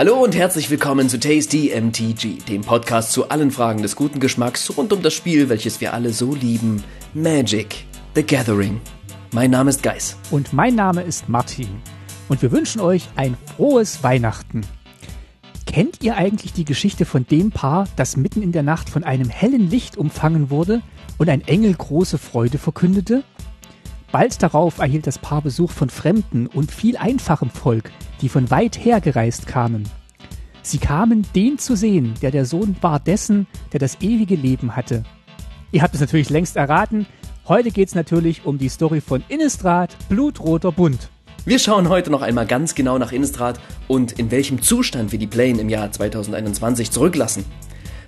Hallo und herzlich willkommen zu Tasty MTG, dem Podcast zu allen Fragen des guten Geschmacks rund um das Spiel, welches wir alle so lieben, Magic, The Gathering. Mein Name ist Geis. Und mein Name ist Martin. Und wir wünschen euch ein frohes Weihnachten. Kennt ihr eigentlich die Geschichte von dem Paar, das mitten in der Nacht von einem hellen Licht umfangen wurde und ein Engel große Freude verkündete? Bald darauf erhielt das Paar Besuch von Fremden und viel einfachem Volk, die von weit her gereist kamen. Sie kamen, den zu sehen, der der Sohn war dessen, der das ewige Leben hatte. Ihr habt es natürlich längst erraten. Heute geht es natürlich um die Story von Innistrad, Blutroter Bund. Wir schauen heute noch einmal ganz genau nach Innistrad und in welchem Zustand wir die Plane im Jahr 2021 zurücklassen.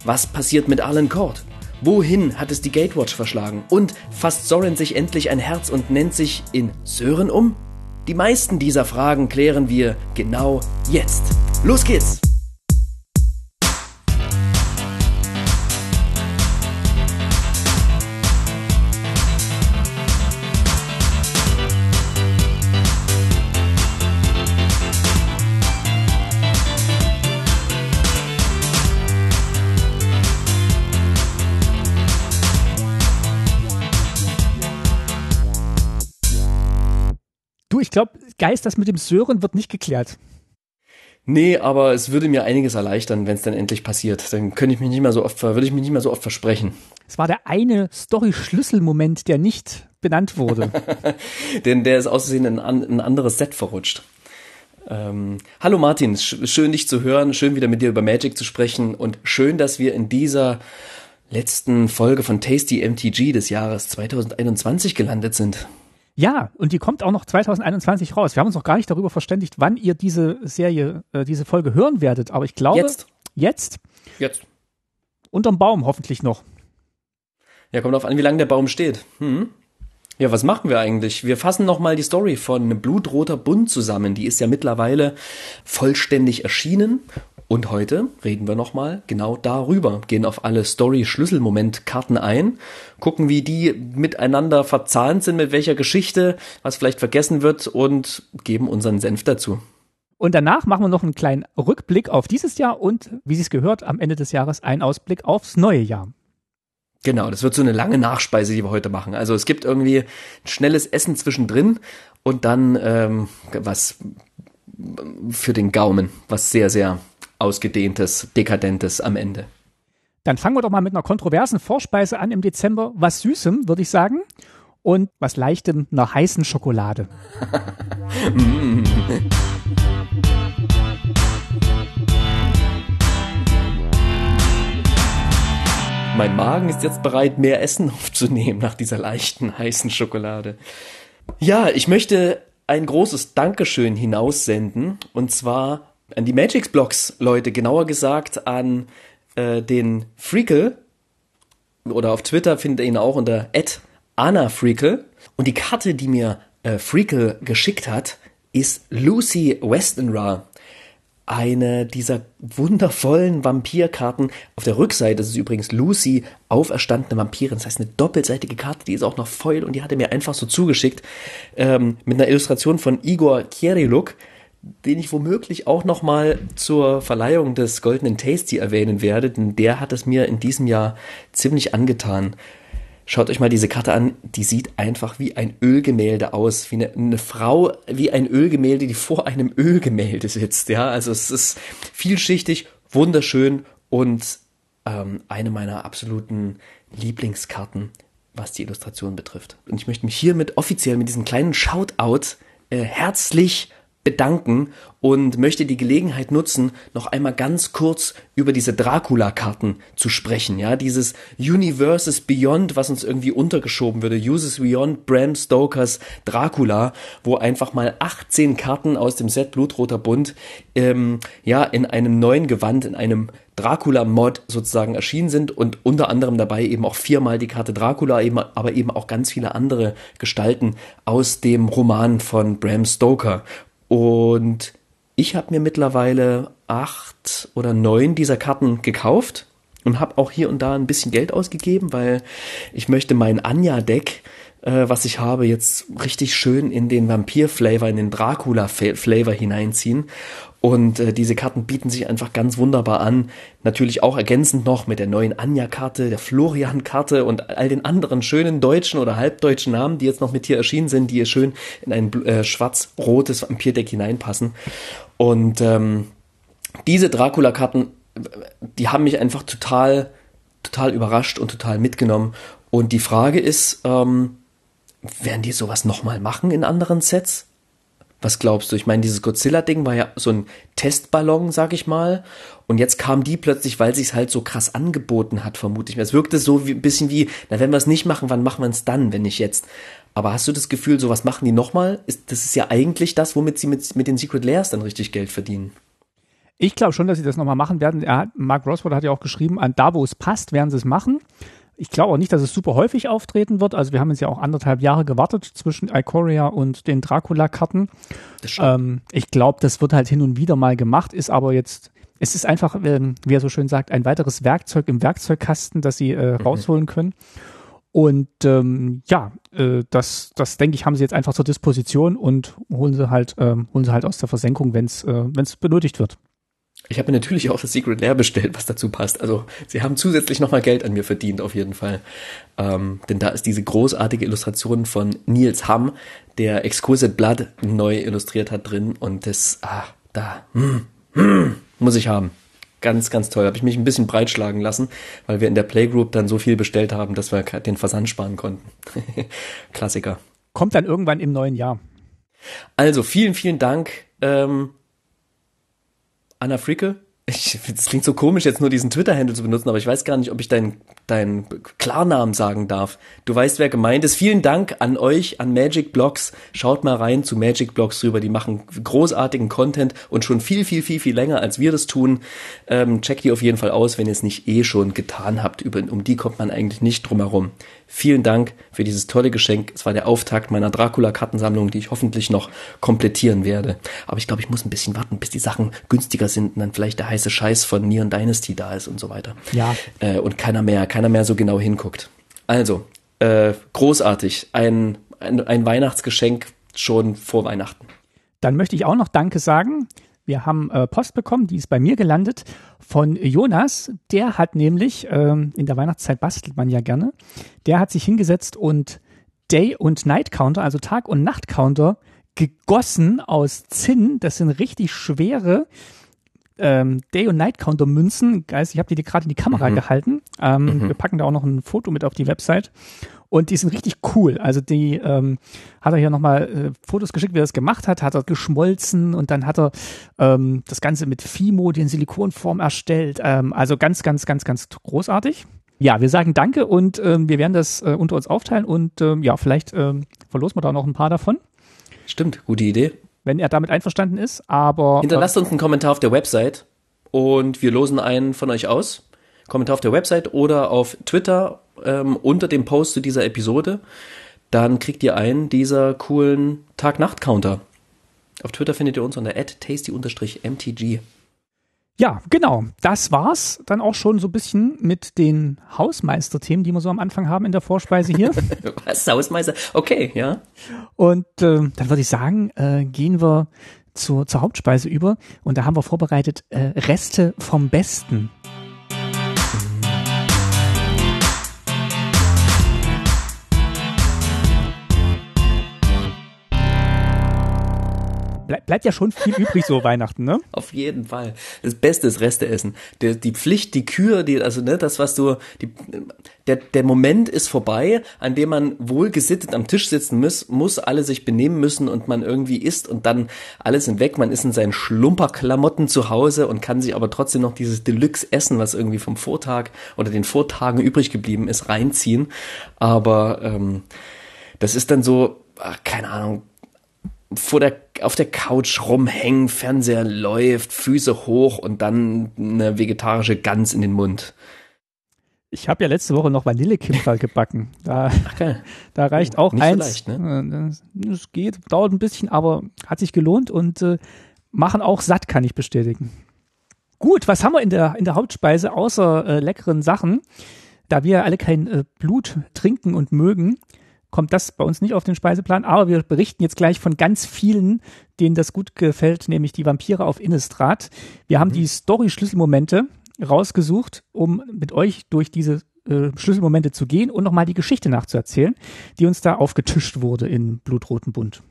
Was passiert mit Alan Court? Wohin hat es die Gatewatch verschlagen? Und fasst Sorin sich endlich ein Herz und nennt sich in Sören um? Die meisten dieser Fragen klären wir genau jetzt. Los geht's! Glaube, Geist, das mit dem Sören wird nicht geklärt. Nee, aber es würde mir einiges erleichtern, wenn es dann endlich passiert. Dann könnte ich mich nicht mehr so oft, würde ich mich nicht mehr so oft versprechen. Es war der eine Story-Schlüsselmoment, der nicht benannt wurde. Denn der ist auszusehen in ein anderes Set verrutscht. Ähm, hallo Martin, schön dich zu hören, schön wieder mit dir über Magic zu sprechen und schön, dass wir in dieser letzten Folge von Tasty MTG des Jahres 2021 gelandet sind. Ja, und die kommt auch noch 2021 raus. Wir haben uns noch gar nicht darüber verständigt, wann ihr diese Serie, äh, diese Folge hören werdet. Aber ich glaube, jetzt. Jetzt? Jetzt. Unterm Baum hoffentlich noch. Ja, kommt auf an, wie lange der Baum steht. Hm. Ja, was machen wir eigentlich? Wir fassen nochmal die Story von Blutroter Bund zusammen. Die ist ja mittlerweile vollständig erschienen und heute reden wir nochmal genau darüber, gehen auf alle Story-Schlüsselmoment-Karten ein, gucken, wie die miteinander verzahnt sind, mit welcher Geschichte, was vielleicht vergessen wird und geben unseren Senf dazu. Und danach machen wir noch einen kleinen Rückblick auf dieses Jahr und, wie Sie es gehört, am Ende des Jahres einen Ausblick aufs neue Jahr. Genau, das wird so eine lange Nachspeise, die wir heute machen. Also es gibt irgendwie ein schnelles Essen zwischendrin und dann ähm, was für den Gaumen, was sehr, sehr ausgedehntes, dekadentes am Ende. Dann fangen wir doch mal mit einer kontroversen Vorspeise an im Dezember. Was Süßem, würde ich sagen. Und was Leichtem, einer heißen Schokolade. mein Magen ist jetzt bereit, mehr Essen aufzunehmen nach dieser leichten, heißen Schokolade. Ja, ich möchte ein großes Dankeschön hinaussenden. Und zwar an die Magix Blocks Leute, genauer gesagt an äh, den Freakle oder auf Twitter findet ihr ihn auch unter @anna_freakle und die Karte, die mir äh, Freakle geschickt hat, ist Lucy Westenra. Eine dieser wundervollen Vampirkarten. Auf der Rückseite ist es übrigens Lucy, auferstandene Vampirin. Das heißt, eine doppelseitige Karte, die ist auch noch Foil und die hat er mir einfach so zugeschickt. Ähm, mit einer Illustration von Igor Kieriluk den ich womöglich auch noch mal zur Verleihung des Goldenen Tasty erwähnen werde, denn der hat es mir in diesem Jahr ziemlich angetan. Schaut euch mal diese Karte an, die sieht einfach wie ein Ölgemälde aus, wie eine, eine, Frau, wie ein Ölgemälde, die vor einem Ölgemälde sitzt. Ja, also es ist vielschichtig, wunderschön und ähm, eine meiner absoluten Lieblingskarten, was die Illustration betrifft. Und ich möchte mich hiermit offiziell mit diesem kleinen Shoutout äh, herzlich bedanken und möchte die Gelegenheit nutzen, noch einmal ganz kurz über diese Dracula-Karten zu sprechen. Ja, dieses Universes Beyond, was uns irgendwie untergeschoben würde. Uses Beyond Bram Stokers Dracula, wo einfach mal 18 Karten aus dem Set Blutroter Bund, ähm, ja, in einem neuen Gewand, in einem Dracula-Mod sozusagen erschienen sind und unter anderem dabei eben auch viermal die Karte Dracula, eben, aber eben auch ganz viele andere Gestalten aus dem Roman von Bram Stoker. Und ich habe mir mittlerweile acht oder neun dieser Karten gekauft und habe auch hier und da ein bisschen Geld ausgegeben, weil ich möchte mein Anja-Deck, äh, was ich habe, jetzt richtig schön in den Vampir-Flavor, in den Dracula-Flavor hineinziehen. Und äh, diese Karten bieten sich einfach ganz wunderbar an. Natürlich auch ergänzend noch mit der neuen Anja-Karte, der Florian-Karte und all den anderen schönen deutschen oder halbdeutschen Namen, die jetzt noch mit hier erschienen sind, die hier schön in ein äh, schwarz-rotes Vampirdeck hineinpassen. Und ähm, diese Dracula-Karten, die haben mich einfach total, total überrascht und total mitgenommen. Und die Frage ist, ähm, werden die sowas nochmal machen in anderen Sets? Was glaubst du? Ich meine, dieses Godzilla-Ding war ja so ein Testballon, sag ich mal. Und jetzt kam die plötzlich, weil sich's halt so krass angeboten hat, vermute ich mir. Es wirkte so wie, ein bisschen wie, na, wenn wir es nicht machen, wann machen wir es dann, wenn nicht jetzt? Aber hast du das Gefühl, sowas machen die nochmal? Ist, das ist ja eigentlich das, womit sie mit, mit den Secret Layers dann richtig Geld verdienen. Ich glaube schon, dass sie das nochmal machen werden. Er, Mark Roswell hat ja auch geschrieben, an da, wo es passt, werden sie es machen. Ich glaube auch nicht, dass es super häufig auftreten wird. Also wir haben jetzt ja auch anderthalb Jahre gewartet zwischen Ikoria und den Dracula-Karten. Ähm, ich glaube, das wird halt hin und wieder mal gemacht, ist aber jetzt, es ist einfach, ähm, wie er so schön sagt, ein weiteres Werkzeug im Werkzeugkasten, das sie äh, mhm. rausholen können. Und ähm, ja, äh, das, das denke ich, haben sie jetzt einfach zur Disposition und holen sie halt, ähm, holen sie halt aus der Versenkung, wenn es äh, wenn's benötigt wird. Ich habe mir natürlich auch das Secret Lair bestellt, was dazu passt. Also sie haben zusätzlich nochmal Geld an mir verdient, auf jeden Fall. Ähm, denn da ist diese großartige Illustration von Niels Hamm, der Exquisite Blood neu illustriert hat drin. Und das, ah, da, hm, hm, muss ich haben. Ganz, ganz toll. Habe ich mich ein bisschen breitschlagen lassen, weil wir in der Playgroup dann so viel bestellt haben, dass wir den Versand sparen konnten. Klassiker. Kommt dann irgendwann im neuen Jahr. Also vielen, vielen Dank. Ähm, Anna Fricke. Ich, das klingt so komisch, jetzt nur diesen Twitter-Handle zu benutzen, aber ich weiß gar nicht, ob ich deinen deinen Klarnamen sagen darf. Du weißt, wer gemeint ist. Vielen Dank an euch, an Magic Blogs. Schaut mal rein zu Magic Blogs rüber. Die machen großartigen Content und schon viel, viel, viel, viel länger, als wir das tun. Ähm, checkt die auf jeden Fall aus, wenn ihr es nicht eh schon getan habt. Über, um die kommt man eigentlich nicht drum herum. Vielen Dank für dieses tolle Geschenk. Es war der Auftakt meiner Dracula-Kartensammlung, die ich hoffentlich noch komplettieren werde. Aber ich glaube, ich muss ein bisschen warten, bis die Sachen günstiger sind und dann vielleicht der heiße Scheiß von Neon Dynasty da ist und so weiter. Ja. Äh, und keiner mehr, keiner mehr so genau hinguckt. Also, äh, großartig. Ein, ein, ein Weihnachtsgeschenk schon vor Weihnachten. Dann möchte ich auch noch Danke sagen. Wir haben äh, Post bekommen, die ist bei mir gelandet von Jonas. Der hat nämlich, ähm, in der Weihnachtszeit bastelt man ja gerne, der hat sich hingesetzt und Day- und Night-Counter, also Tag- und Nacht-Counter, gegossen aus Zinn. Das sind richtig schwere ähm, Day- und Night-Counter-Münzen. Geist, ich habe die gerade in die Kamera mhm. gehalten. Ähm, mhm. Wir packen da auch noch ein Foto mit auf die Website. Und die sind richtig cool. Also die ähm, hat er hier nochmal äh, Fotos geschickt, wie er das gemacht hat, hat er geschmolzen und dann hat er ähm, das Ganze mit Fimo, die in Silikonform erstellt. Ähm, also ganz, ganz, ganz, ganz großartig. Ja, wir sagen Danke und ähm, wir werden das äh, unter uns aufteilen und ähm, ja, vielleicht ähm, verlosen wir da noch ein paar davon. Stimmt, gute Idee. Wenn er damit einverstanden ist, aber. Hinterlasst uns einen Kommentar auf der Website und wir losen einen von euch aus. Kommentar auf der Website oder auf Twitter ähm, unter dem Post zu dieser Episode, dann kriegt ihr einen dieser coolen Tag-Nacht-Counter. Auf Twitter findet ihr uns unter tasty-mtg. Ja, genau. Das war's dann auch schon so ein bisschen mit den Hausmeister-Themen, die wir so am Anfang haben in der Vorspeise hier. Was? Hausmeister? Okay, ja. Und äh, dann würde ich sagen, äh, gehen wir zur, zur Hauptspeise über. Und da haben wir vorbereitet äh, Reste vom Besten. Ble bleibt ja schon viel übrig so Weihnachten, ne? Auf jeden Fall. Das Beste ist Reste essen. Der, die Pflicht, die Kür, die, also ne, das, was du, die, der, der Moment ist vorbei, an dem man wohlgesittet am Tisch sitzen muss, muss, alle sich benehmen müssen und man irgendwie isst und dann alle sind weg, man ist in seinen Schlumperklamotten zu Hause und kann sich aber trotzdem noch dieses Deluxe-Essen, was irgendwie vom Vortag oder den Vortagen übrig geblieben ist, reinziehen. Aber ähm, das ist dann so, ach, keine Ahnung, vor der, auf der Couch rumhängen, Fernseher läuft, Füße hoch und dann eine vegetarische Gans in den Mund. Ich habe ja letzte Woche noch Vanillekipferl gebacken. Da, da reicht auch Nicht eins. So leicht, ne? Es geht, dauert ein bisschen, aber hat sich gelohnt und äh, machen auch satt, kann ich bestätigen. Gut, was haben wir in der, in der Hauptspeise außer äh, leckeren Sachen? Da wir alle kein äh, Blut trinken und mögen, kommt das bei uns nicht auf den Speiseplan, aber wir berichten jetzt gleich von ganz vielen, denen das gut gefällt, nämlich die Vampire auf Innistrad. Wir haben mhm. die Story-Schlüsselmomente rausgesucht, um mit euch durch diese äh, Schlüsselmomente zu gehen und nochmal die Geschichte nachzuerzählen, die uns da aufgetischt wurde in Blutroten Bund.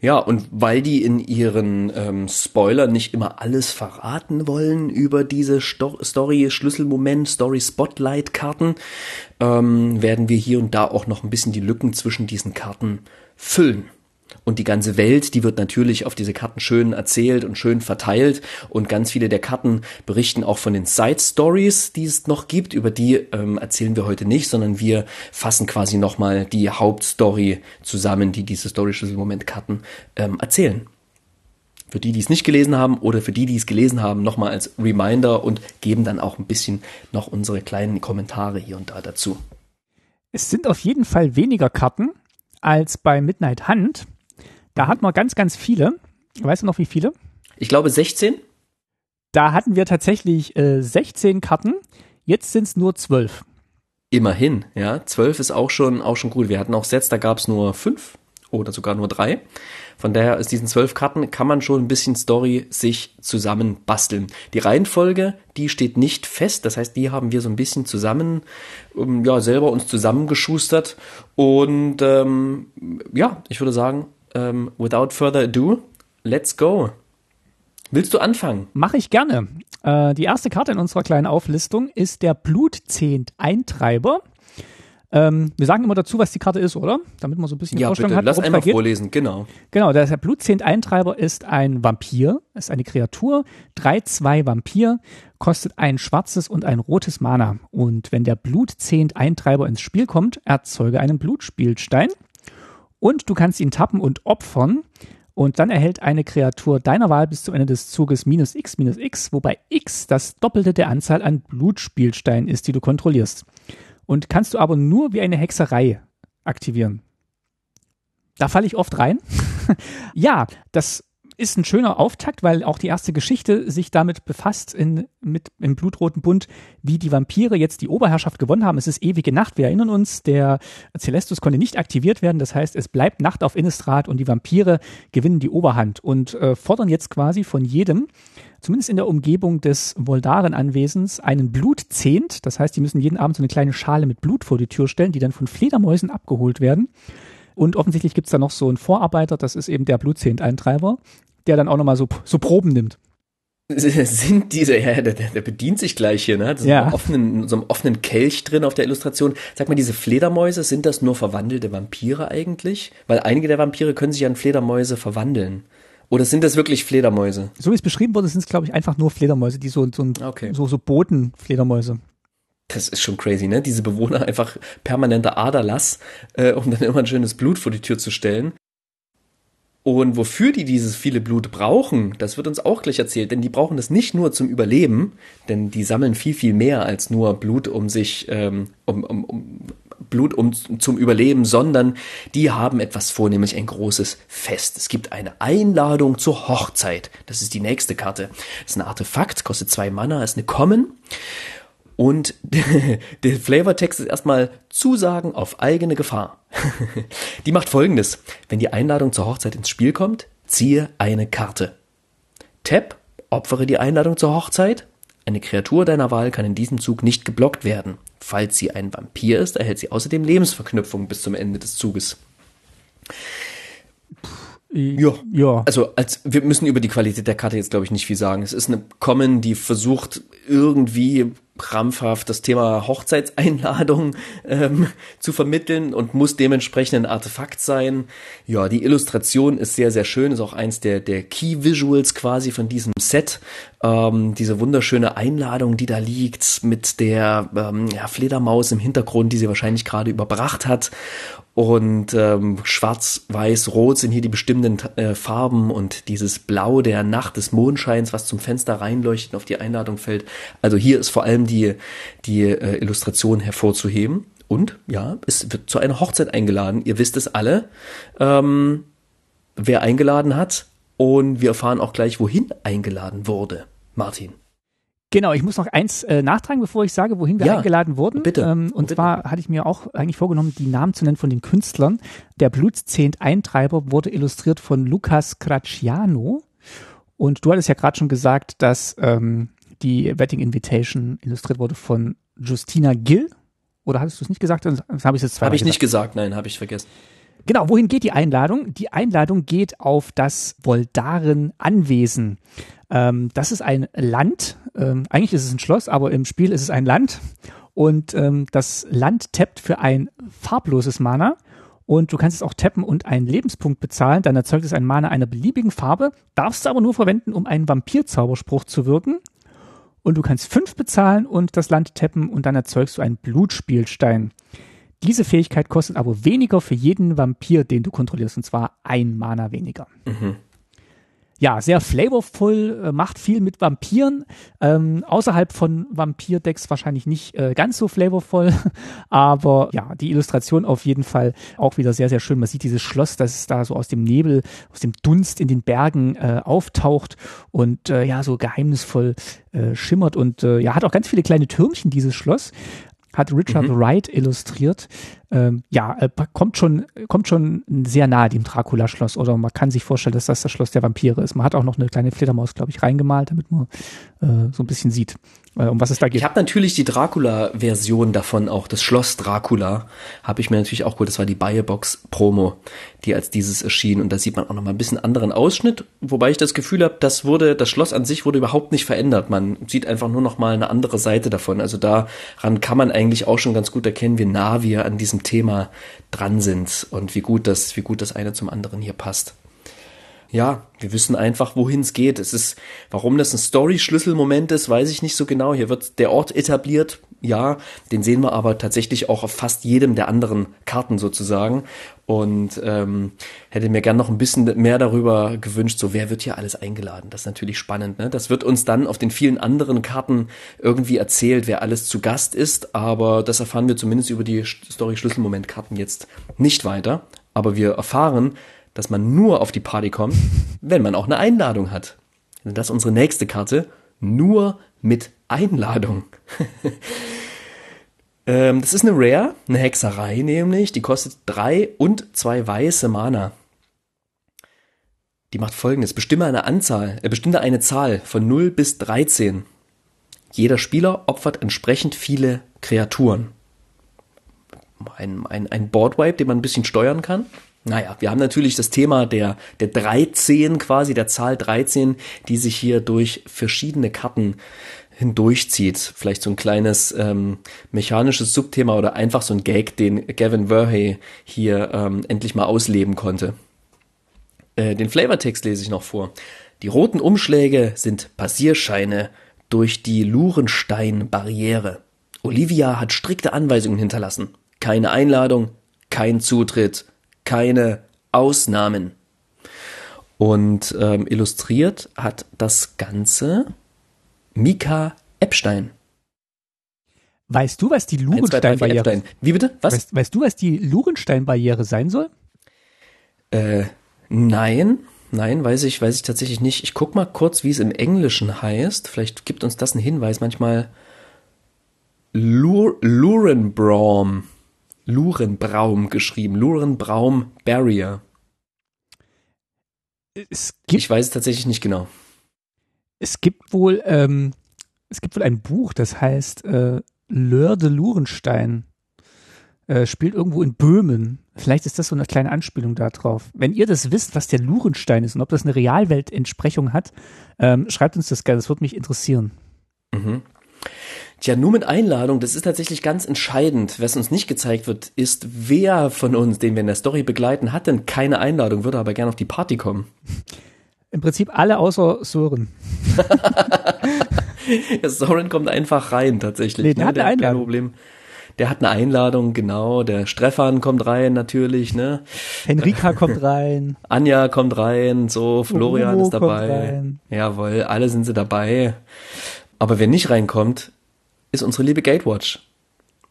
Ja, und weil die in ihren ähm, Spoilern nicht immer alles verraten wollen über diese Sto Story Schlüsselmoment, Story Spotlight Karten, ähm, werden wir hier und da auch noch ein bisschen die Lücken zwischen diesen Karten füllen. Und die ganze Welt, die wird natürlich auf diese Karten schön erzählt und schön verteilt. Und ganz viele der Karten berichten auch von den Side Stories, die es noch gibt. Über die ähm, erzählen wir heute nicht, sondern wir fassen quasi nochmal die Hauptstory zusammen, die diese Story-Schlüsselmoment-Karten ähm, erzählen. Für die, die es nicht gelesen haben oder für die, die es gelesen haben, nochmal als Reminder und geben dann auch ein bisschen noch unsere kleinen Kommentare hier und da dazu. Es sind auf jeden Fall weniger Karten als bei Midnight Hunt. Da hatten wir ganz, ganz viele. Weißt du noch, wie viele? Ich glaube 16. Da hatten wir tatsächlich äh, 16 Karten. Jetzt sind es nur 12. Immerhin, ja. 12 ist auch schon, auch schon gut. Wir hatten auch Sets, da gab es nur 5 oder sogar nur 3. Von daher aus diesen 12 Karten kann man schon ein bisschen Story sich zusammen basteln. Die Reihenfolge, die steht nicht fest. Das heißt, die haben wir so ein bisschen zusammen, ähm, ja, selber uns zusammengeschustert. Und ähm, ja, ich würde sagen, ähm, without further ado, let's go. Willst du anfangen? Mache ich gerne. Äh, die erste Karte in unserer kleinen Auflistung ist der Blutzehnt-Eintreiber. Ähm, wir sagen immer dazu, was die Karte ist, oder? Damit man so ein bisschen ja, Vorstellung bitte. hat. Lass einmal vorlesen, genau. Genau, der Blutzehnt-Eintreiber ist ein Vampir, ist eine Kreatur, 3-2 Vampir, kostet ein schwarzes und ein rotes Mana. Und wenn der Blutzehnt-Eintreiber ins Spiel kommt, erzeuge einen Blutspielstein. Und du kannst ihn tappen und opfern. Und dann erhält eine Kreatur deiner Wahl bis zum Ende des Zuges minus x minus x, wobei x das Doppelte der Anzahl an Blutspielsteinen ist, die du kontrollierst. Und kannst du aber nur wie eine Hexerei aktivieren. Da falle ich oft rein. ja, das ist ein schöner Auftakt, weil auch die erste Geschichte sich damit befasst in, mit, im Blutroten Bund, wie die Vampire jetzt die Oberherrschaft gewonnen haben. Es ist ewige Nacht. Wir erinnern uns, der Celestus konnte nicht aktiviert werden. Das heißt, es bleibt Nacht auf Innistrad und die Vampire gewinnen die Oberhand und äh, fordern jetzt quasi von jedem, zumindest in der Umgebung des Voldaren-Anwesens, einen Blutzehnt. Das heißt, die müssen jeden Abend so eine kleine Schale mit Blut vor die Tür stellen, die dann von Fledermäusen abgeholt werden. Und offensichtlich gibt es da noch so einen Vorarbeiter, das ist eben der Blutzehnt-Eintreiber, der dann auch nochmal so, so Proben nimmt. Sind diese, ja, der, der bedient sich gleich hier, ne? ja. so, offenen, so einem offenen Kelch drin auf der Illustration. Sag mal, diese Fledermäuse, sind das nur verwandelte Vampire eigentlich? Weil einige der Vampire können sich an Fledermäuse verwandeln. Oder sind das wirklich Fledermäuse? So wie es beschrieben wurde, sind es, glaube ich, einfach nur Fledermäuse, die so, so, okay. so, so Botenfledermäuse. Das ist schon crazy, ne? Diese Bewohner einfach permanenter Aderlass, äh, um dann immer ein schönes Blut vor die Tür zu stellen. Und wofür die dieses viele Blut brauchen, das wird uns auch gleich erzählt, denn die brauchen das nicht nur zum Überleben, denn die sammeln viel, viel mehr als nur Blut um sich, ähm, um, um, um Blut um zum Überleben, sondern die haben etwas vor, nämlich ein großes Fest. Es gibt eine Einladung zur Hochzeit. Das ist die nächste Karte. Das ist ein Artefakt, kostet zwei Mana, ist eine Common. Und der Flavortext ist erstmal Zusagen auf eigene Gefahr. Die macht folgendes. Wenn die Einladung zur Hochzeit ins Spiel kommt, ziehe eine Karte. Tap, opfere die Einladung zur Hochzeit. Eine Kreatur deiner Wahl kann in diesem Zug nicht geblockt werden. Falls sie ein Vampir ist, erhält sie außerdem Lebensverknüpfung bis zum Ende des Zuges. Ja. ja. Also als wir müssen über die Qualität der Karte jetzt glaube ich nicht viel sagen. Es ist eine Common, die versucht irgendwie krampfhaft das Thema Hochzeitseinladung ähm, zu vermitteln und muss dementsprechend ein Artefakt sein. Ja, die Illustration ist sehr, sehr schön, ist auch eins der, der Key Visuals quasi von diesem Set. Ähm, diese wunderschöne Einladung, die da liegt, mit der ähm, ja, Fledermaus im Hintergrund, die sie wahrscheinlich gerade überbracht hat. Und ähm, schwarz, weiß, rot sind hier die bestimmenden äh, Farben und dieses Blau der Nacht des Mondscheins, was zum Fenster reinleuchtet auf die Einladung fällt. Also hier ist vor allem die, die äh, Illustration hervorzuheben. Und ja, es wird zu einer Hochzeit eingeladen. Ihr wisst es alle, ähm, wer eingeladen hat. Und wir erfahren auch gleich, wohin eingeladen wurde. Martin. Genau, ich muss noch eins äh, nachtragen, bevor ich sage, wohin wir Ja, eingeladen wurden. bitte, Ähm, und bitte. zwar hatte ich mir auch eigentlich vorgenommen, die Namen zu nennen von den Künstlern. Der Blutzehnt-Eintreiber wurde illustriert von Lucas Cracciano. Und du hattest ja gerade schon gesagt, dass ähm, die Wedding Invitation illustriert wurde von Justina Gill. Oder hattest du es nicht gesagt? Habe ich jetzt zweimal Habe ich nicht gesagt, nein, habe ich vergessen. Genau, wohin geht die Einladung? Die Einladung geht auf das Voldaren-Anwesen. Ähm, das ist ein Land, ähm, eigentlich ist es ein Schloss, aber im Spiel ist es ein Land. Und ähm, das Land tappt für ein farbloses Mana. Und du kannst es auch tappen und einen Lebenspunkt bezahlen. Dann erzeugt es ein Mana einer beliebigen Farbe, darfst du aber nur verwenden, um einen Vampir-Zauberspruch zu wirken. Und du kannst fünf bezahlen und das Land tappen und dann erzeugst du einen Blutspielstein. Diese Fähigkeit kostet aber weniger für jeden Vampir, den du kontrollierst, und zwar ein Mana weniger. Ja, sehr flavorful, äh, macht viel mit Vampiren. Ähm, außerhalb von Vampir-Decks wahrscheinlich nicht äh, ganz so flavorvoll, aber ja, die Illustration auf jeden Fall auch wieder sehr, sehr schön. Man sieht dieses Schloss, das da so aus dem Nebel, aus dem Dunst in den Bergen äh, auftaucht und äh, ja, so geheimnisvoll äh, schimmert und äh, ja, hat auch ganz viele kleine Türmchen, dieses Schloss hat Richard Wright illustriert. Ähm, ja, äh, kommt schon, kommt schon sehr nahe dem Dracula-Schloss. Oder man kann sich vorstellen, dass das das Schloss der Vampire ist. Man hat auch noch eine kleine Fledermaus, glaube ich, reingemalt, damit man äh, so ein bisschen sieht, äh, um was es da geht. Ich habe natürlich die Dracula-Version davon auch, das Schloss Dracula, habe ich mir natürlich auch gut, das war die Buyerbox-Promo, die als dieses erschien. Und da sieht man auch noch mal ein bisschen anderen Ausschnitt, wobei ich das Gefühl habe, das wurde, das Schloss an sich wurde überhaupt nicht verändert, man sieht einfach nur noch mal eine andere Seite davon, also daran kann man eigentlich auch schon ganz gut erkennen, wie nah wir an diesem Thema dran sind und wie gut das, wie gut das eine zum anderen hier passt. Ja, wir wissen einfach, wohin es geht. Es ist, warum das ein Story-Schlüsselmoment ist, weiß ich nicht so genau. Hier wird der Ort etabliert. Ja, den sehen wir aber tatsächlich auch auf fast jedem der anderen Karten sozusagen. Und ähm, hätte mir gern noch ein bisschen mehr darüber gewünscht, so wer wird hier alles eingeladen. Das ist natürlich spannend. Ne? Das wird uns dann auf den vielen anderen Karten irgendwie erzählt, wer alles zu Gast ist. Aber das erfahren wir zumindest über die Story-Schlüsselmoment-Karten jetzt nicht weiter. Aber wir erfahren, dass man nur auf die Party kommt, wenn man auch eine Einladung hat. Das ist unsere nächste Karte. Nur mit Einladung. ähm, das ist eine Rare, eine Hexerei nämlich. Die kostet drei und zwei weiße Mana. Die macht folgendes. Bestimme eine Anzahl, äh, bestimme eine Zahl von 0 bis 13. Jeder Spieler opfert entsprechend viele Kreaturen. Ein, ein, ein Boardwipe, den man ein bisschen steuern kann. Naja, wir haben natürlich das Thema der, der 13 quasi, der Zahl 13, die sich hier durch verschiedene Karten hindurchzieht. Vielleicht so ein kleines ähm, mechanisches Subthema oder einfach so ein Gag, den Gavin Verhey hier ähm, endlich mal ausleben konnte. Äh, den Flavortext lese ich noch vor. Die roten Umschläge sind Passierscheine durch die Lurenstein-Barriere. Olivia hat strikte Anweisungen hinterlassen. Keine Einladung, kein Zutritt, keine Ausnahmen. Und ähm, illustriert hat das Ganze Mika Epstein. Weißt du, was die 1, 2, 3, 4, Lurenstein-Barriere Epstein. Wie bitte? Was? weißt, weißt du, was die Lurenstein-Barriere sein soll? Äh, nein, nein, weiß ich, weiß ich tatsächlich nicht. Ich guck mal kurz, wie es im Englischen heißt. Vielleicht gibt uns das einen Hinweis. Manchmal Lur Lurenbraum, Lurenbraum geschrieben, Lurenbraum Barrier. Es gibt, Ich weiß es tatsächlich nicht genau. es gibt wohl, ähm, es gibt wohl ein Buch, das heißt äh, Lör de Lurenstein. Äh, spielt irgendwo in Böhmen. Vielleicht ist das so eine kleine Anspielung da drauf. Wenn ihr das wisst, was der Lurenstein ist und ob das eine Realweltentsprechung hat, ähm, schreibt uns das gerne. Das würde mich interessieren. Tja, nur mit Einladung, das ist tatsächlich ganz entscheidend. Was uns nicht gezeigt wird, ist, wer von uns, den wir in der Story begleiten, hat denn keine Einladung, würde aber gerne auf die Party kommen. Im Prinzip alle außer Sören. Ja, Soren kommt einfach rein, tatsächlich. Nee, der hat eine hat kein Einladung. Problem. Der hat eine Einladung, genau. Der Stefan kommt rein, natürlich, ne? Henrika kommt rein. Anja kommt rein, so, Florian Momo ist dabei. Jawohl, alle sind sie dabei. Aber wer nicht reinkommt, ist unsere liebe Gatewatch.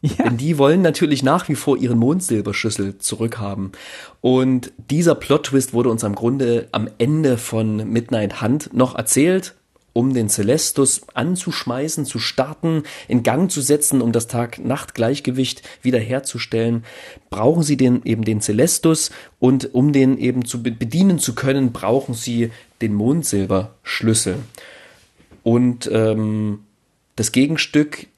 Ja. Denn die wollen natürlich nach wie vor ihren Mondsilberschlüssel zurückhaben. Und dieser Plot-Twist wurde uns am Grunde am Ende von Midnight Hunt noch erzählt. um den Celestus anzuschmeißen, zu starten, in Gang zu setzen, um das Tag-Nacht-Gleichgewicht wiederherzustellen, brauchen sie den, eben den Celestus und um den eben zu bedienen zu können, brauchen sie den Mondsilberschlüssel. Und ähm, das Gegenstück,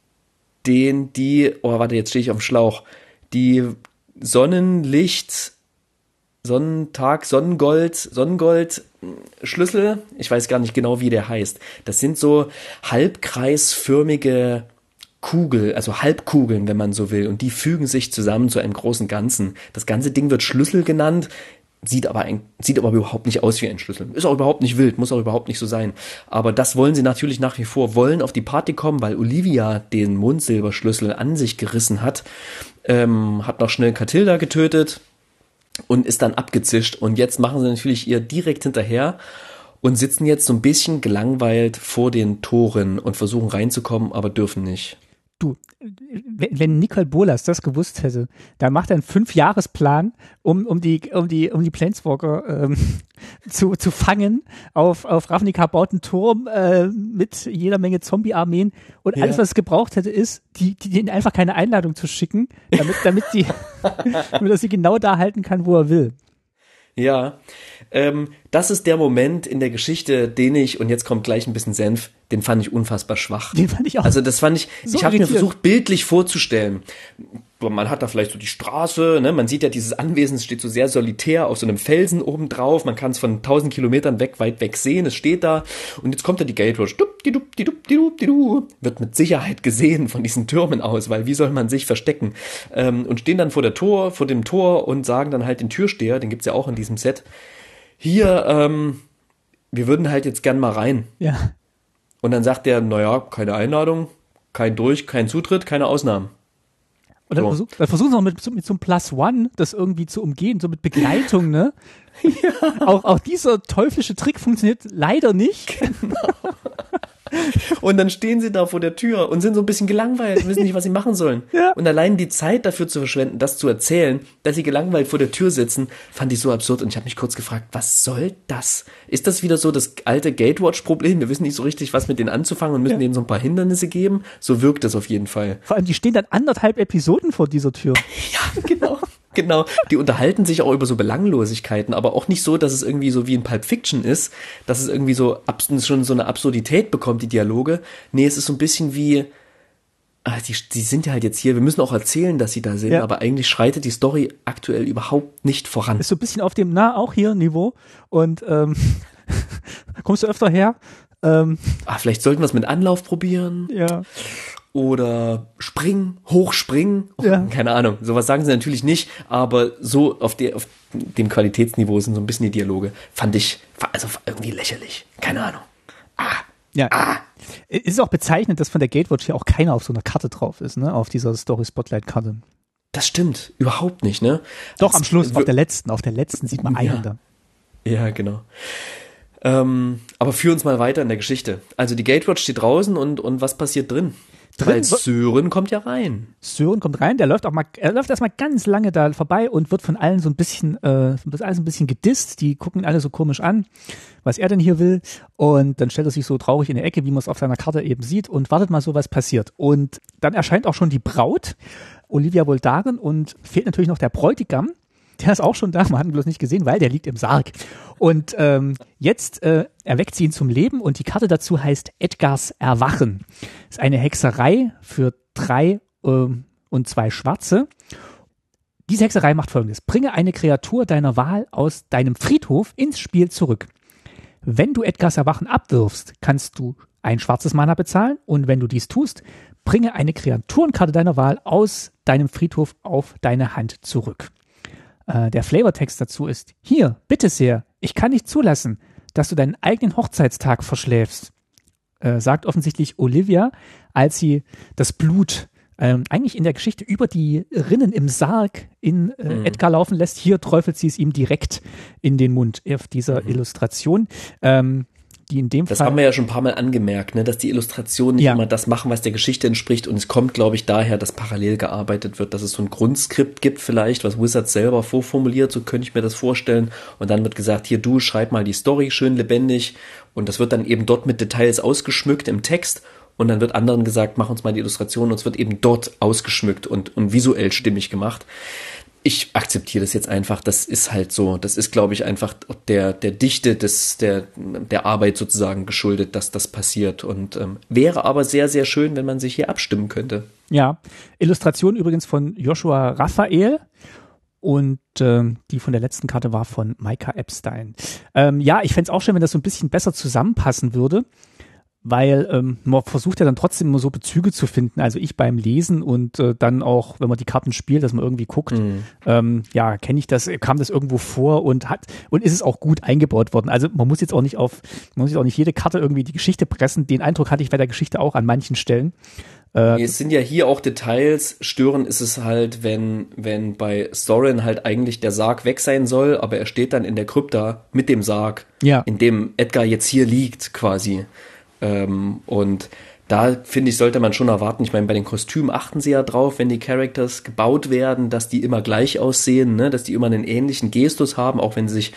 den die, oh warte, jetzt stehe ich auf dem Schlauch, die Sonnenlicht, Sonnentag, Sonnengold, Sonnengold Schlüssel, ich weiß gar nicht genau, wie der heißt. Das sind so halbkreisförmige Kugel, also Halbkugeln, wenn man so will, und die fügen sich zusammen zu einem großen Ganzen. Das ganze Ding wird Schlüssel genannt, sieht aber, ein, sieht aber überhaupt nicht aus wie ein Schlüssel. Ist auch überhaupt nicht wild, muss auch überhaupt nicht so sein. Aber das wollen sie natürlich nach wie vor, wollen auf die Party kommen, weil Olivia den Mundsilberschlüssel an sich gerissen hat, ähm, hat noch schnell Katilda getötet, und ist dann abgezischt. Und jetzt machen sie natürlich ihr direkt hinterher und sitzen jetzt so ein bisschen gelangweilt vor den Toren und versuchen reinzukommen, aber dürfen nicht. Du, wenn Nicole Bolas das gewusst hätte, dann macht er einen Fünfjahresplan, um, um die, um die, um die Planeswalker ähm, zu, zu fangen. Auf, auf Ravnica baut einen Turm äh, mit jeder Menge Zombie-Armeen und ja. alles, was es gebraucht hätte, ist, die, die, denen einfach keine Einladung zu schicken, damit, damit, die, damit er sie genau da halten kann, wo er will. Ja, ähm, das ist der Moment in der Geschichte, den ich, und jetzt kommt gleich ein bisschen Senf, den fand ich unfassbar schwach. Den fand ich auch. Also das fand ich, so ich habe mir versucht, bildlich vorzustellen man hat da vielleicht so die Straße, ne? man sieht ja dieses Anwesen, es steht so sehr solitär auf so einem Felsen oben drauf, man kann es von tausend Kilometern weg, weit weg sehen, es steht da und jetzt kommt da die Gatewatch, dup, die dup, die dup, die dup, die dup, wird mit Sicherheit gesehen von diesen Türmen aus, weil wie soll man sich verstecken? Ähm, und stehen dann vor der Tor, vor dem Tor und sagen dann halt den Türsteher, den gibt's ja auch in diesem Set, hier, ähm, wir würden halt jetzt gern mal rein. Ja. Und dann sagt der, naja, keine Einladung, kein Durch, kein Zutritt, keine Ausnahmen. Und dann, so. versuch, dann versuchen sie auch mit, mit so einem Plus One das irgendwie zu umgehen, so mit Begleitung, ne? ja. Auch, auch dieser teuflische Trick funktioniert leider nicht. Genau. Und dann stehen sie da vor der Tür und sind so ein bisschen gelangweilt und wissen nicht, was sie machen sollen. Ja. Und allein die Zeit dafür zu verschwenden, das zu erzählen, dass sie gelangweilt vor der Tür sitzen, fand ich so absurd. Und ich habe mich kurz gefragt, was soll das? Ist das wieder so das alte Gatewatch-Problem? Wir wissen nicht so richtig, was mit denen anzufangen und müssen ja. denen so ein paar Hindernisse geben. So wirkt das auf jeden Fall. Vor allem, die stehen dann anderthalb Episoden vor dieser Tür. ja, genau. Genau, die unterhalten sich auch über so Belanglosigkeiten, aber auch nicht so, dass es irgendwie so wie in Pulp Fiction ist, dass es irgendwie so schon so eine Absurdität bekommt, die Dialoge. Nee, es ist so ein bisschen wie, ah, die, die sind ja halt jetzt hier, wir müssen auch erzählen, dass sie da sind, ja. aber eigentlich schreitet die Story aktuell überhaupt nicht voran. Ist so ein bisschen auf dem, na, auch hier Niveau und ähm, kommst du öfter her? Ähm, ah, vielleicht sollten wir es mit Anlauf probieren. Ja oder springen, hochspringen. Ja. Keine Ahnung. Sowas sagen sie natürlich nicht, aber so auf, der, auf dem Qualitätsniveau sind so ein bisschen die Dialoge. Fand ich also irgendwie lächerlich. Keine Ahnung. Ah. Ja. Ah. Ist auch bezeichnend, dass von der Gatewatch hier auch keiner auf so einer Karte drauf ist, ne? Auf dieser Story Spotlight Karte. Das stimmt. Überhaupt nicht, ne? Doch, das am Schluss, auf der letzten. Auf der letzten sieht man einen ja. da. Ja, genau. Ähm, aber führ uns mal weiter in der Geschichte. Also die Gatewatch steht draußen und, und was passiert drin? Drin. Weil Sören kommt ja rein. Sören kommt rein, der läuft auch mal, er läuft erstmal ganz lange da vorbei und wird von allen so ein bisschen, äh, das alles ein bisschen gedisst. Die gucken alle so komisch an, was er denn hier will. Und dann stellt er sich so traurig in der Ecke, wie man es auf seiner Karte eben sieht und wartet mal so, was passiert. Und dann erscheint auch schon die Braut, Olivia Voldaren, und fehlt natürlich noch der Bräutigam. Der ist auch schon da, man hat ihn bloß nicht gesehen, weil der liegt im Sarg. Und ähm, jetzt äh, erweckt sie ihn zum Leben und die Karte dazu heißt Edgars Erwachen. Ist eine Hexerei für drei äh, und zwei Schwarze. Diese Hexerei macht folgendes. Bringe eine Kreatur deiner Wahl aus deinem Friedhof ins Spiel zurück. Wenn du Edgars Erwachen abwirfst, kannst du ein schwarzes Mana bezahlen und wenn du dies tust, bringe eine Kreaturenkarte deiner Wahl aus deinem Friedhof auf deine Hand zurück. Äh, der Flavortext dazu ist, hier, bitte sehr, ich kann nicht zulassen, dass du deinen eigenen Hochzeitstag verschläfst, äh, sagt offensichtlich Olivia, als sie das Blut ähm, eigentlich in der Geschichte über die Rinnen im Sarg in äh, mhm. Edgar laufen lässt. Hier träufelt sie es ihm direkt in den Mund auf dieser mhm. Illustration. Ähm, die in dem das Fall. haben wir ja schon ein paar Mal angemerkt, ne, dass die Illustrationen nicht Ja. immer das machen, was der Geschichte entspricht. Und es kommt, glaube ich, daher, dass parallel gearbeitet wird, dass es so ein Grundskript gibt vielleicht, was Wizards selber vorformuliert, so könnte ich mir das vorstellen. Und dann wird gesagt, hier du, schreib mal die Story schön lebendig. Und das wird dann eben dort mit Details ausgeschmückt im Text. Und dann wird anderen gesagt, mach uns mal die Illustration. Und es wird eben dort ausgeschmückt und, und visuell stimmig gemacht ich akzeptiere das jetzt einfach. Das ist halt so. Das ist, glaube ich, einfach der, der Dichte des, der, der Arbeit sozusagen geschuldet, dass das passiert. Und ähm, wäre aber sehr, sehr schön, wenn man sich hier abstimmen könnte. Ja, Illustration übrigens von Joshua Raphael und ähm, die von der letzten Karte war von Maika Epstein. Ähm, ja, ich fänd's auch schön, wenn das so ein bisschen besser zusammenpassen würde, weil ähm, man versucht ja dann trotzdem immer so Bezüge zu finden. Also ich beim Lesen und äh, dann auch, wenn man die Karten spielt, dass man irgendwie guckt, ähm, ja, kenne ich das, kam das irgendwo vor und hat und ist es auch gut eingebaut worden. Also man muss jetzt auch nicht auf, man muss jetzt auch nicht jede Karte irgendwie die Geschichte pressen. Den Eindruck hatte ich bei der Geschichte auch an manchen Stellen. Es sind ja hier auch Details. Stören ist es halt, wenn, wenn bei Soren halt eigentlich der Sarg weg sein soll, aber er steht dann in der Krypta mit dem Sarg, Ja. in dem Edgar jetzt hier liegt, quasi. Ähm, und da finde ich, sollte man schon erwarten. Ich meine, bei den Kostümen achten sie ja drauf, wenn die Characters gebaut werden, dass die immer gleich aussehen, ne? dass die immer einen ähnlichen Gestus haben, auch wenn sie sich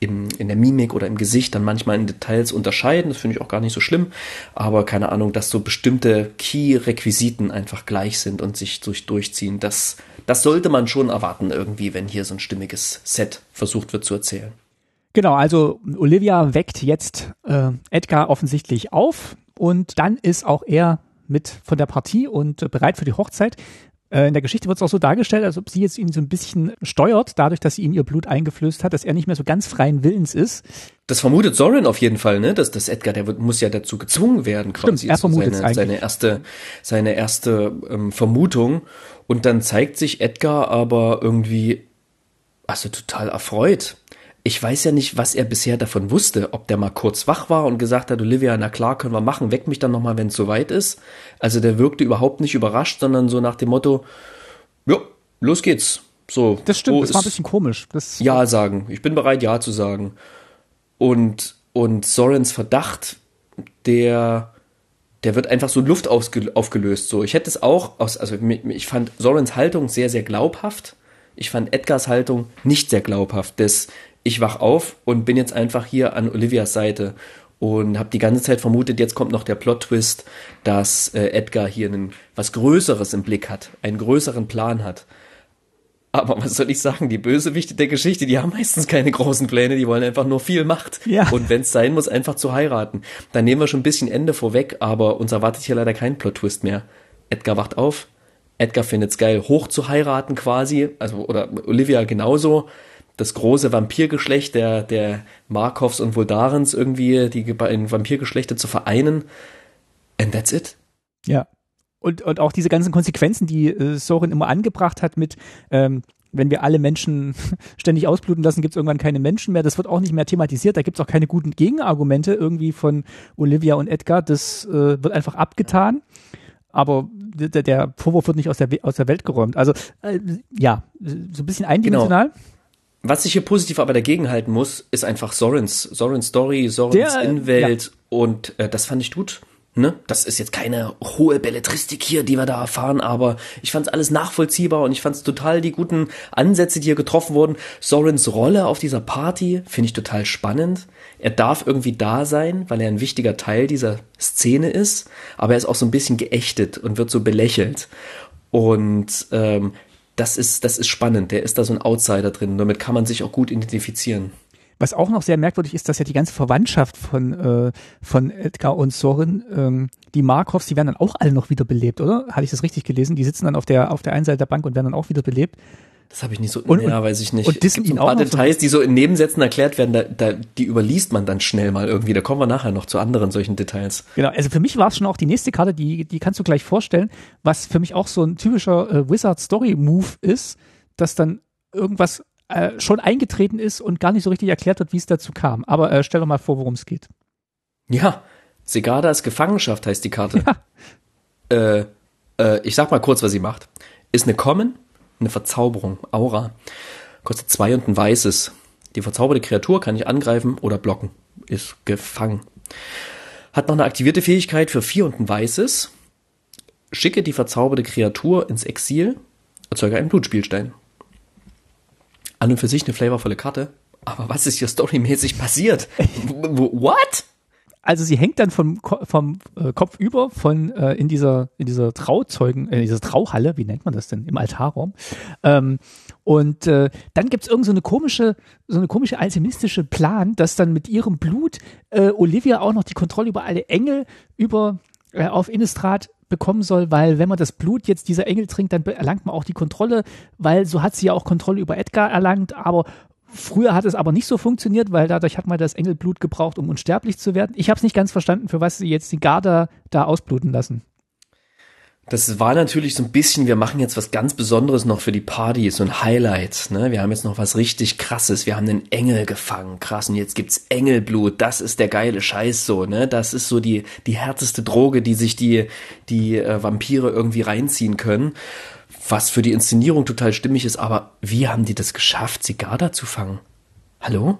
im, in der Mimik oder im Gesicht dann manchmal in Details unterscheiden. Das finde ich auch gar nicht so schlimm. Aber keine Ahnung, dass so bestimmte Key-Requisiten einfach gleich sind und sich durch, durchziehen. Das, das sollte man schon erwarten irgendwie, wenn hier so ein stimmiges Set versucht wird zu erzählen. Genau, also Olivia weckt jetzt äh, Edgar offensichtlich auf und dann ist auch er mit von der Partie und bereit für die Hochzeit. Äh, in der Geschichte wird es auch so dargestellt, als ob sie jetzt ihn so ein bisschen steuert, dadurch, dass sie ihm ihr Blut eingeflößt hat, dass er nicht mehr so ganz freien Willens ist. Das vermutet Soren auf jeden Fall, ne? Dass das Edgar, der wird, muss ja dazu gezwungen werden, quasi. Stimmt, er vermutet's seine, eigentlich. seine erste, seine erste ähm, Vermutung. Und dann zeigt sich Edgar aber irgendwie, also total erfreut. Ich weiß ja nicht, was er bisher davon wusste, ob der mal kurz wach war und gesagt hat, Olivia, na klar, können wir machen, weck mich dann nochmal, wenn es soweit ist. Also der wirkte überhaupt nicht überrascht, sondern so nach dem Motto, ja, los geht's. So, Das stimmt, das war ein bisschen komisch. Das, ja sagen. Ich bin bereit, Ja zu sagen. Und, und Sorens Verdacht, der, der wird einfach so in Luft aufgelöst. So, ich hätte es auch aus, also ich fand Sorens Haltung sehr, sehr glaubhaft. Ich fand Edgars Haltung nicht sehr glaubhaft. Das, ich wach auf und bin jetzt einfach hier an Olivias Seite und habe die ganze Zeit vermutet, jetzt kommt noch der Plot-Twist, dass äh, Edgar hier einen, was Größeres im Blick hat, einen größeren Plan hat. Aber was soll ich sagen, die Bösewichte der Geschichte, die haben meistens keine großen Pläne, die wollen einfach nur viel Macht. Ja. Und wenn es sein muss, einfach zu heiraten. Dann nehmen wir schon ein bisschen Ende vorweg, aber uns erwartet hier leider kein Plot-Twist mehr. Edgar wacht auf, Edgar findet's geil, hoch zu heiraten quasi, also oder Olivia genauso. Das große Vampirgeschlecht der, der Markovs und Voldarens irgendwie, die beiden Vampirgeschlechter zu vereinen. And that's it. Ja. Und, und auch diese ganzen Konsequenzen, die äh, Soren immer angebracht hat mit, ähm, wenn wir alle Menschen ständig ausbluten lassen, gibt es irgendwann keine Menschen mehr. Das wird auch nicht mehr thematisiert. Da gibt es auch keine guten Gegenargumente irgendwie von Olivia und Edgar. Das äh, wird einfach abgetan. Aber der, der Vorwurf wird nicht aus der, aus der Welt geräumt. Also äh, ja, so ein bisschen eindimensional. Was ich hier positiv aber dagegen halten muss, ist einfach Sorens, Sorens Story, Sorens Der, äh, Innenwelt und äh, das fand ich gut. Ne? Das ist jetzt keine hohe Belletristik hier, die wir da erfahren, aber ich fand es alles nachvollziehbar und ich fand es total die guten Ansätze, die hier getroffen wurden. Sorens Rolle auf dieser Party finde ich total spannend. Er darf irgendwie da sein, weil er ein wichtiger Teil dieser Szene ist, aber er ist auch so ein bisschen geächtet und wird so belächelt. Und ähm, das ist, das ist spannend. Der ist da so ein Outsider drin. Damit kann man sich auch gut identifizieren. Was auch noch sehr merkwürdig ist, dass ja die ganze Verwandtschaft von, äh, von Edgar und Soren, ähm, die Markovs, die werden dann auch alle noch wiederbelebt, oder? Hatte ich das richtig gelesen? Die sitzen dann auf der, auf der einen Seite der Bank und werden dann auch wiederbelebt. Das habe ich nicht so. Und- ja, weiß ich nicht. und dissen Gibt so ihn ein paar auch Details, die so in Nebensätzen erklärt werden, da, da, die überliest man dann schnell mal irgendwie. Da kommen wir nachher noch zu anderen solchen Details. Genau, also für mich war es schon auch die nächste Karte, die, die kannst du gleich vorstellen, was für mich auch so ein typischer äh, Wizard-Story-Move ist, dass dann irgendwas äh, schon eingetreten ist und gar nicht so richtig erklärt wird, wie es dazu kam. Aber äh, stell doch mal vor, worum es geht. Ja, Segadas Gefangenschaft heißt die Karte. Äh, äh, ich sag mal kurz, was sie macht. Ist eine Common, eine Verzauberung, Aura. Kostet zwei und ein weißes. Die verzauberte Kreatur kann ich angreifen oder blocken. Ist gefangen. Hat noch eine aktivierte Fähigkeit für vier und ein weißes. Schicke die verzauberte Kreatur ins Exil, erzeuge einen Blutspielstein. An und für sich eine flavorvolle Karte. Aber was ist hier storymäßig passiert? What? Also sie hängt dann vom, vom äh, Kopf über von äh, in dieser in dieser Trauzeugen, äh, dieser Trauhalle, wie nennt man das denn, im Altarraum. Ähm, und äh, dann gibt's irgend so eine komische, so eine komische alchemistische Plan, dass dann mit ihrem Blut äh, Olivia auch noch die Kontrolle über alle Engel über äh, auf Innistrad bekommen soll, weil wenn man das Blut jetzt dieser Engel trinkt, dann erlangt man auch die Kontrolle, weil so hat sie ja auch Kontrolle über Edgar erlangt, aber Früher hat es aber nicht so funktioniert, weil dadurch hat man das Engelblut gebraucht, um unsterblich zu werden. Ich habe es nicht ganz verstanden, für was sie jetzt die Garda da ausbluten lassen. Das war natürlich so ein bisschen, wir machen jetzt was ganz Besonderes noch für die Party, so ein Highlight. Ne? Wir haben jetzt noch was richtig krasses. Wir haben einen Engel gefangen, krass. Und jetzt gibt's Engelblut. Das ist der geile Scheiß so. Ne? Das ist so die die härteste Droge, die sich die die äh, Vampire irgendwie reinziehen können. Was für die Inszenierung total stimmig ist. Aber wie haben die das geschafft, Sigarda zu fangen? Hallo?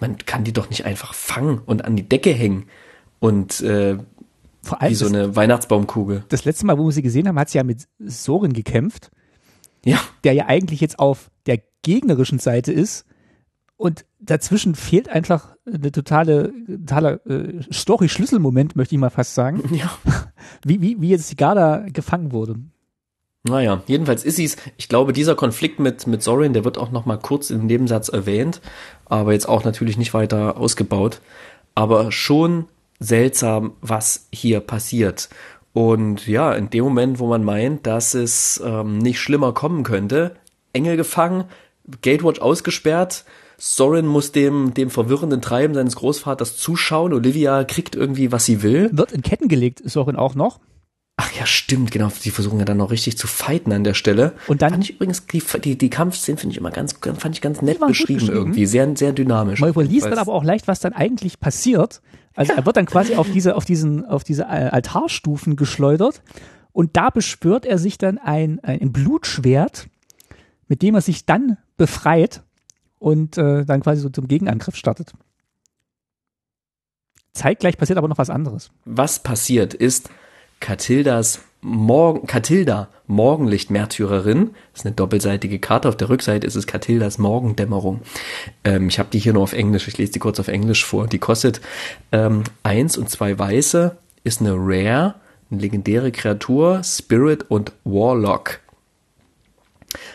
Man kann die doch nicht einfach fangen und an die Decke hängen und äh, Vor allem wie so eine Weihnachtsbaumkugel. das letzte Mal, wo wir sie gesehen haben, hat sie ja mit Sorin gekämpft, Ja. der ja eigentlich jetzt auf der gegnerischen Seite ist. Und dazwischen fehlt einfach eine totale, totaler äh, Story-Schlüsselmoment, möchte ich mal fast sagen, Ja. wie, wie, wie jetzt die Garda gefangen wurde. Naja, jedenfalls ist sie's. Ich glaube, dieser Konflikt mit, mit Sorin, der wird auch noch mal kurz im Nebensatz erwähnt, aber jetzt auch natürlich nicht weiter ausgebaut. Aber schon seltsam, was hier passiert. Und ja, in dem Moment, wo man meint, dass es ähm, nicht schlimmer kommen könnte, Engel gefangen, Gatewatch ausgesperrt, Sorin muss dem, dem verwirrenden Treiben seines Großvaters zuschauen, Olivia kriegt irgendwie, was sie will. Wird in Ketten gelegt, Sorin auch noch. Ach ja, stimmt, genau. Die versuchen ja dann noch richtig zu fighten an der Stelle. Und dann- fand ich übrigens die, die, die Kampfszenen finde ich immer ganz, fand ich ganz nett beschrieben, beschrieben. irgendwie, sehr, sehr dynamisch. Man überliest dann aber auch leicht, was dann eigentlich passiert. Also er wird dann quasi auf diese, auf diesen, auf diese Altarstufen geschleudert und da beschwört er sich dann ein, ein Blutschwert, mit dem er sich dann befreit und äh, dann quasi so zum Gegenangriff startet. Zeitgleich passiert aber noch was anderes. Was passiert ist, Katildas Morgen, Katilda, Morgenlicht-Märtyrerin, das ist eine doppelseitige Karte. Auf der Rückseite ist es Katildas Morgendämmerung. Ähm, ich habe die hier nur auf Englisch, ich lese die kurz auf Englisch vor. Die kostet ähm, eins und zwei weiße, ist eine Rare, eine legendäre Kreatur, Spirit und Warlock.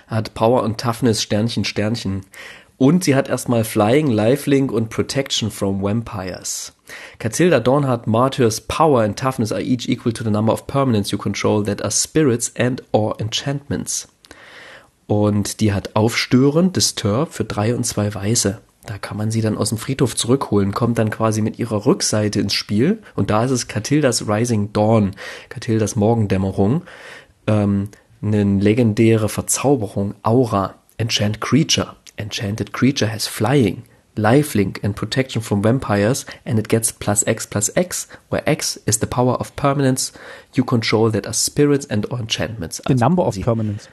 Hat Power und Toughness, Sternchen, Sternchen. Und sie hat erstmal Flying, Lifelink und Protection from Vampires. Catilda Dawn hat Martyrs Power and Toughness are each equal to the number of permanents you control that are spirits and or enchantments. Und die hat Aufstören, Disturb für drei und zwei Weiße. Da kann man sie dann aus dem Friedhof zurückholen, kommt dann quasi mit ihrer Rückseite ins Spiel. Und da ist es Catildas Rising Dawn, Catildas Morgendämmerung. Ähm, eine legendäre Verzauberung, Aura, Enchant Creature. Enchanted Creature has Flying, Lifelink and Protection from Vampires and it gets plus X plus X, where X is the power of permanents you control that are spirits and or enchantments. The Also number of permanents.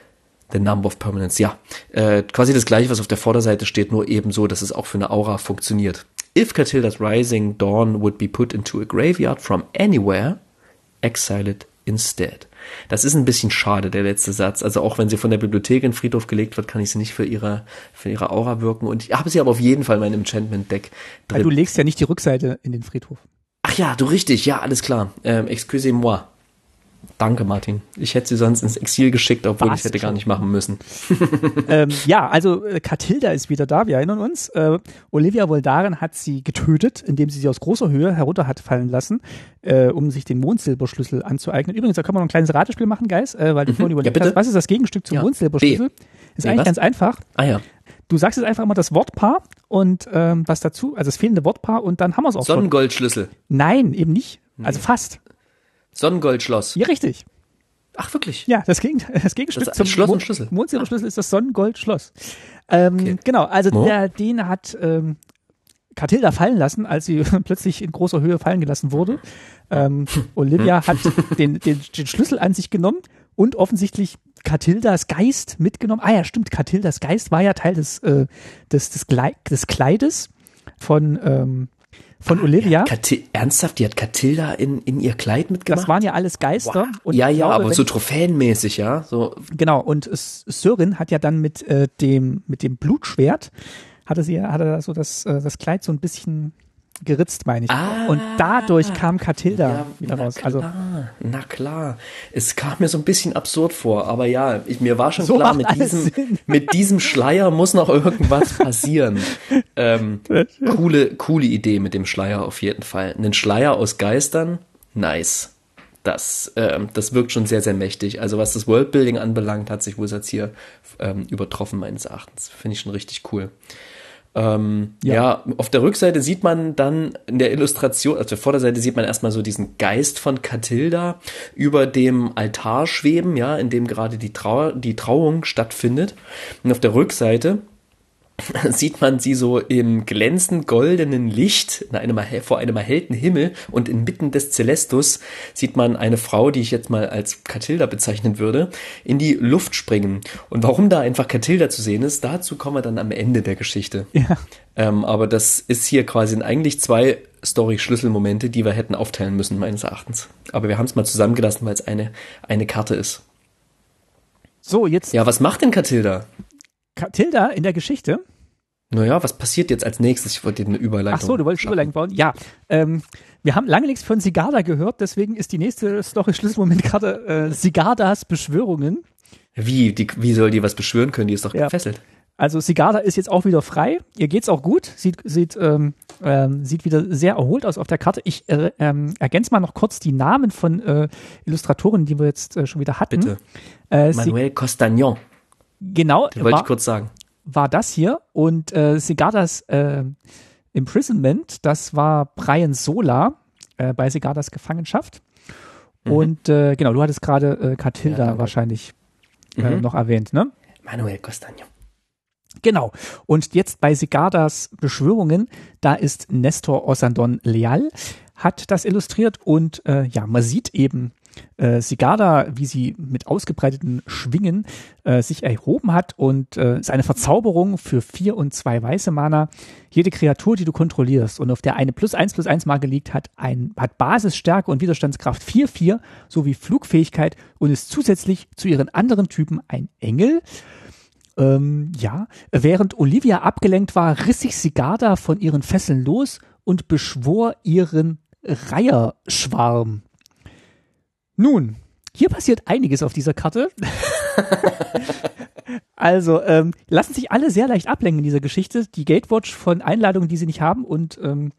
The Number of Permanents, ja. Äh, quasi das gleiche, was auf der Vorderseite steht, nur eben so, dass es auch für eine Aura funktioniert. If Catilda's Rising Dawn would be put into a graveyard from anywhere, exile it instead. Das ist ein bisschen schade, der letzte Satz. Also auch wenn sie von der Bibliothek in den Friedhof gelegt wird, kann ich sie nicht für ihre, für ihre Aura wirken. Und ich habe sie aber auf jeden Fall in meinem Enchantment-Deck Weil drin. du legst ja nicht die Rückseite in den Friedhof. Ach ja, du richtig, ja, alles klar. Ähm, excusez-moi. Danke, Martin. Ich hätte sie sonst ins Exil geschickt, obwohl ich hätte gar schon? nicht machen müssen. ähm, ja, also äh, Katilda ist wieder da, wir erinnern uns. Äh, Olivia Voldaren hat sie getötet, indem sie sie aus großer Höhe herunter hat fallen lassen, äh, um sich den Mondsilberschlüssel anzueignen. Übrigens, da können wir noch ein kleines Ratespiel machen, Guys, äh, weil du vorhin überlegt bitte. hast, was ist das Gegenstück zum Ja. Mondsilberschlüssel? Ist B, eigentlich was? ganz einfach. Ah ja. Du sagst jetzt einfach mal das Wortpaar und ähm, was dazu, also das fehlende Wortpaar und dann haben wir es auch. Sonnengoldschlüssel. Nein, eben nicht. Also fast. Sonnengoldschloss. Ja, richtig. Ach, wirklich? Ja, das, Gegen das Gegenstück Das zum Schloss und Mond- Schlüssel. Mondsilberschlüssel ist das Sonnengoldschloss. Ähm, Okay. Genau, also Oh. der, den hat ähm, Katilda fallen lassen, als sie plötzlich in großer Höhe fallen gelassen wurde. Ähm, Olivia hat den, den, den Schlüssel an sich genommen und offensichtlich Katildas Geist mitgenommen. Ah ja, stimmt, Katildas Geist war ja Teil des, äh, des, des, des Kleides von, ähm, von Olivia. Kathi ernsthaft, die hat Katilda in, in ihr Kleid mitgemacht? Das waren ja alles Geister. Wow. ja, ja, glaube, aber so trophäenmäßig, ja. So. Genau, und Sören hat ja dann mit äh, dem, mit dem Blutschwert, hatte sie, hatte so das, äh, das Kleid so ein bisschen geritzt, meine ich. Ah, und dadurch kam Katilda ja, wieder raus. Klar, also na klar, es kam mir so ein bisschen absurd vor, aber ja, ich, mir war schon so klar, mit diesem, mit diesem Schleier muss noch irgendwas passieren. ähm, coole, coole Idee mit dem Schleier auf jeden Fall. Einen Schleier aus Geistern, nice. Das, ähm, das wirkt schon sehr, sehr mächtig. Also was das Worldbuilding anbelangt, hat sich Wizards hier ähm, übertroffen, meines Erachtens. Finde ich schon richtig cool. Ähm, ja. ja. auf der Rückseite sieht man dann in der Illustration, also der Vorderseite sieht man erstmal so diesen Geist von Katilda über dem Altar schweben, ja, in dem gerade die, Trauer, die Trauung stattfindet. Und auf der Rückseite sieht man sie so im glänzend goldenen Licht in einem, vor einem erhellten Himmel und inmitten des Celestus sieht man eine Frau, die ich jetzt mal als Katilda bezeichnen würde, in die Luft springen. Und warum da einfach Katilda zu sehen ist, dazu kommen wir dann am Ende der Geschichte. Ja. Ähm, aber das ist hier quasi eigentlich zwei Story-Schlüsselmomente, die wir hätten aufteilen müssen, meines Erachtens. Aber wir haben es mal zusammengelassen, weil es eine, eine Karte ist. So, jetzt. Ja, was macht denn Katilda? Tilda in der Geschichte. Naja, was passiert jetzt als nächstes? Ich wollte dir eine Überleitung. Ach so, du wolltest schaffen. Überleitung bauen. Ja, ähm, wir haben lange nichts von Sigarda gehört, deswegen ist die nächste Story-Schlüsselmoment gerade äh, Sigardas Beschwörungen. Wie? Die, wie soll die was beschwören können? Die ist doch ja. gefesselt. Also Sigarda ist jetzt auch wieder frei. Ihr geht's auch gut. Sieht, sieht, ähm, ähm, sieht wieder sehr erholt aus auf der Karte. Ich äh, ähm, ergänze mal noch kurz die Namen von äh, Illustratoren, die wir jetzt äh, schon wieder hatten. Bitte. Äh, Manuel Costagnon. Genau. Den wollte war, ich kurz sagen. War das hier und äh, Segardas äh, Imprisonment, das war Brian Sola äh, bei Segardas Gefangenschaft. Mhm. Und äh, genau, du hattest gerade äh, Catilda ja, wahrscheinlich äh, mhm. noch erwähnt, ne? Manuel Costagno. Genau. Und jetzt bei Segardas Beschwörungen, da ist Nestor Osandon Leal, hat das illustriert und äh, ja, man sieht eben äh, Sigarda, wie sie mit ausgebreiteten Schwingen äh, sich erhoben hat und äh, ist eine Verzauberung für vier und zwei weiße Mana. Jede Kreatur, die du kontrollierst und auf der eine plus eins plus eins Marke liegt, hat ein, hat Basisstärke und Widerstandskraft 4-4 sowie Flugfähigkeit und ist zusätzlich zu ihren anderen Typen ein Engel. Ähm, ja, während Olivia abgelenkt war, riss sich Sigarda von ihren Fesseln los und beschwor ihren Reiherschwarm. Nun, hier passiert einiges auf dieser Karte. also, ähm, lassen sich alle sehr leicht ablenken in dieser Geschichte. Die Gatewatch von Einladungen, die sie nicht haben und ähm,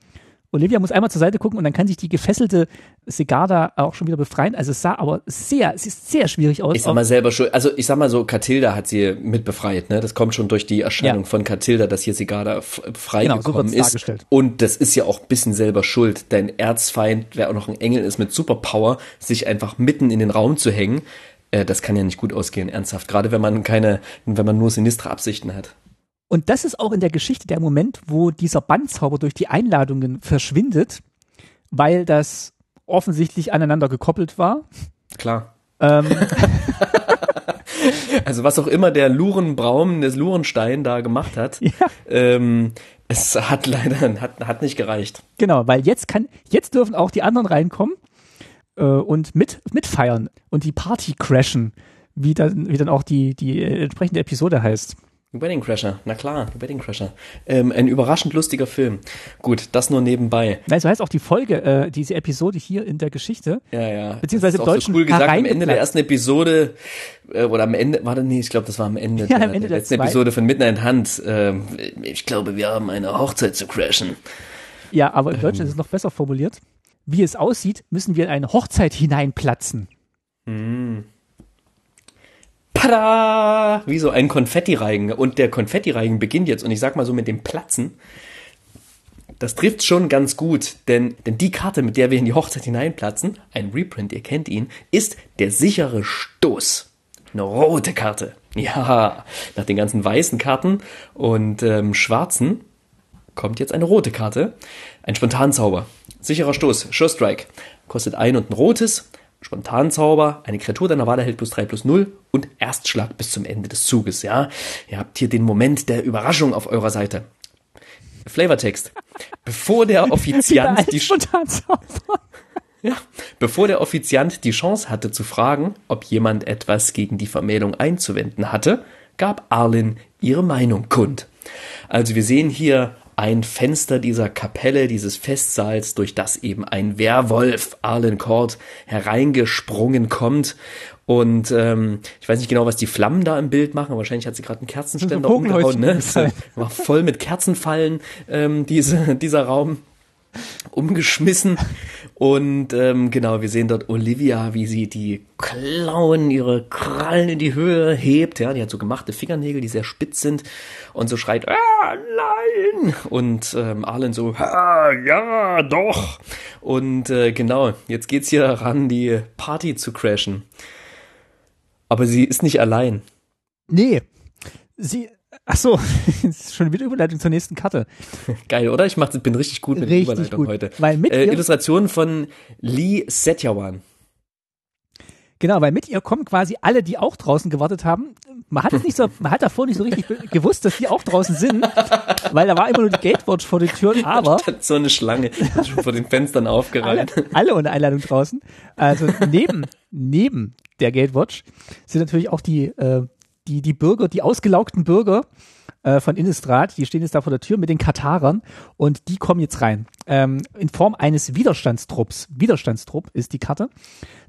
Olivia muss einmal zur Seite gucken und dann kann sich die gefesselte Segarda auch schon wieder befreien. Also es sah aber sehr, es ist sehr schwierig aus. Ich sag mal selber schon, also ich sag mal so, Katilda hat sie mit befreit, ne? Das kommt schon durch die Erscheinung ja. von Katilda, dass hier Segarda freigekommen genau, so ist. Und das ist ja auch ein bisschen selber schuld. Dein Erzfeind, wer auch noch ein Engel ist mit Superpower, sich einfach mitten in den Raum zu hängen, äh, das kann ja nicht gut ausgehen, ernsthaft. Gerade wenn man keine, wenn man nur sinistre Absichten hat. Und das ist auch in der Geschichte der Moment, wo dieser Bandzauber durch die Einladungen verschwindet, weil das offensichtlich aneinander gekoppelt war. Klar. Ähm. also was auch immer der Lurenbraum, des Lurenstein da gemacht hat, ja. ähm, es hat leider hat, hat nicht gereicht. Genau, weil jetzt kann, jetzt dürfen auch die anderen reinkommen äh, und mit mitfeiern und die Party crashen, wie dann, wie dann auch die, die entsprechende Episode heißt. Wedding Crasher, na klar, Wedding Crasher. Ähm, ein überraschend lustiger Film. Gut, das nur nebenbei. Nein, so heißt auch die Folge, äh, diese Episode hier in der Geschichte. Ja, ja. Beziehungsweise im Deutschen. So cool gesagt, am Ende der ersten Episode, äh, oder am Ende, warte, nee, ich glaube, das war am Ende, ja, der, am Ende der, der letzten Episode von Midnight Hunt. Äh, ich glaube, wir haben eine Hochzeit zu crashen. Ja, aber im Deutschen ähm. ist es noch besser formuliert. Wie es aussieht, müssen wir in eine Hochzeit hineinplatzen. Mhm. Tada! Wie so ein Konfettireigen. Und der Konfettireigen beginnt jetzt, und ich sag mal so mit dem Platzen. Das trifft schon ganz gut, denn, denn die Karte, mit der wir in die Hochzeit hineinplatzen, ein Reprint, ihr kennt ihn, ist der sichere Stoß. Eine rote Karte. Ja, nach den ganzen weißen Karten und ähm, schwarzen kommt jetzt eine rote Karte. Ein Spontanzauber. Sicherer Stoß, Sure Strike. Kostet ein und ein rotes. Spontanzauber, eine Kreatur deiner Wahl erhält plus 3 plus 0 und Erstschlag bis zum Ende des Zuges, ja. Ihr habt hier den Moment der Überraschung auf eurer Seite. Flavortext. Bevor der Offiziant die ja, bevor der Offiziant die Chance hatte zu fragen, ob jemand etwas gegen die Vermählung einzuwenden hatte, gab Arlen ihre Meinung kund. Also wir sehen hier ein Fenster dieser Kapelle, dieses Festsaals, durch das eben ein Werwolf, Arlen Court, hereingesprungen kommt. Und ähm, ich weiß nicht genau, was die Flammen da im Bild machen. Wahrscheinlich hat sie gerade einen Kerzenständer So umgehauen. Ne? War voll mit Kerzenfallen ähm, diese, dieser Raum umgeschmissen. Und ähm, genau, wir sehen dort Olivia, wie sie die Klauen, ihre Krallen in die Höhe hebt. Ja, die hat so gemachte Fingernägel, die sehr spitz sind und so schreit, ah, nein! Und ähm, Arlen so, ah, ja, doch! Und äh, genau, jetzt geht's hier ran, die Party zu crashen. Aber sie ist nicht allein. Nee. Sie, ach so, schon wieder Überleitung zur nächsten Karte. Geil, oder? Ich mach, bin richtig gut mit der Richtig Überleitung gut. heute. Weil mit Äh, Illustrationen von Lee Setyawan. Genau, weil mit ihr kommen quasi alle, die auch draußen gewartet haben. Man hat es nicht so, man hat davor nicht so richtig gewusst, dass die auch draußen sind, weil da war immer nur die Gatewatch vor den Türen, aber Hat so eine Schlange schon vor den Fenstern alle, aufgereiht. alle ohne Einladung draußen. Also neben, neben der Gatewatch sind natürlich auch die, äh, die, die Bürger, die ausgelaugten Bürger äh, von Innistrad, die stehen jetzt da vor der Tür mit den Katarern und die kommen jetzt rein. Ähm, in Form eines Widerstandstrupps. Widerstandstrupp ist die Karte.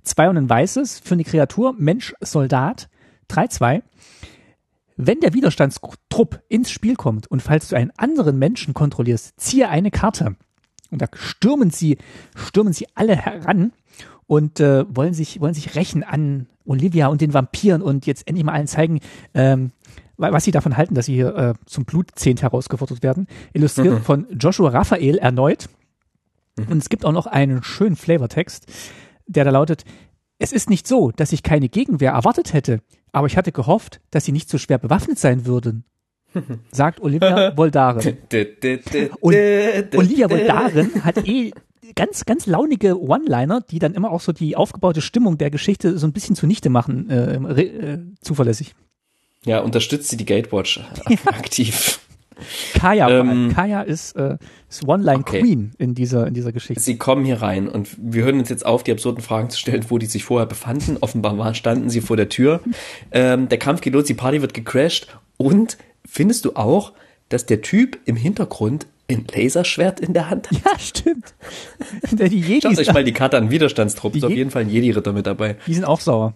Zwei und ein weißes für eine Kreatur, Mensch, Soldat, 3-2. Wenn der Widerstandstrupp ins Spiel kommt und falls du einen anderen Menschen kontrollierst, ziehe eine Karte. Und da stürmen sie, stürmen sie alle heran und äh, wollen sich, wollen sich rächen an Olivia und den Vampiren und jetzt endlich mal allen zeigen, ähm, wa- was sie davon halten, dass sie hier äh, zum Blutzehnt herausgefordert werden. Illustriert von Joshua Raphael erneut. Und es gibt auch noch einen schönen Flavortext, der da lautet, es ist nicht so, dass ich keine Gegenwehr erwartet hätte, aber ich hatte gehofft, dass sie nicht so schwer bewaffnet sein würden, sagt Olivia Voldaren. Und Olivia Voldaren hat eh ganz, ganz launige One-Liner, die dann immer auch so die aufgebaute Stimmung der Geschichte so ein bisschen zunichte machen, äh, äh, zuverlässig. Ja, unterstützt sie die Gatewatch aktiv. Kaya, Ähm. Kaya ist, äh, ist One-Line okay. Queen in dieser, in dieser Geschichte. Sie kommen hier rein und wir hören uns jetzt auf, die absurden Fragen zu stellen, wo die sich vorher befanden. Offenbar waren, standen sie vor der Tür. Ähm, der Kampf geht los, die Party wird gecrashed. Und findest du auch, dass der Typ im Hintergrund ein Laserschwert in der Hand hat? Ja, stimmt. Der die Schaut Jedis, euch mal die Karte an, Widerstandstrupp. Ist auf Je- jeden Fall ein Jedi-Ritter mit dabei. die sind auch sauer.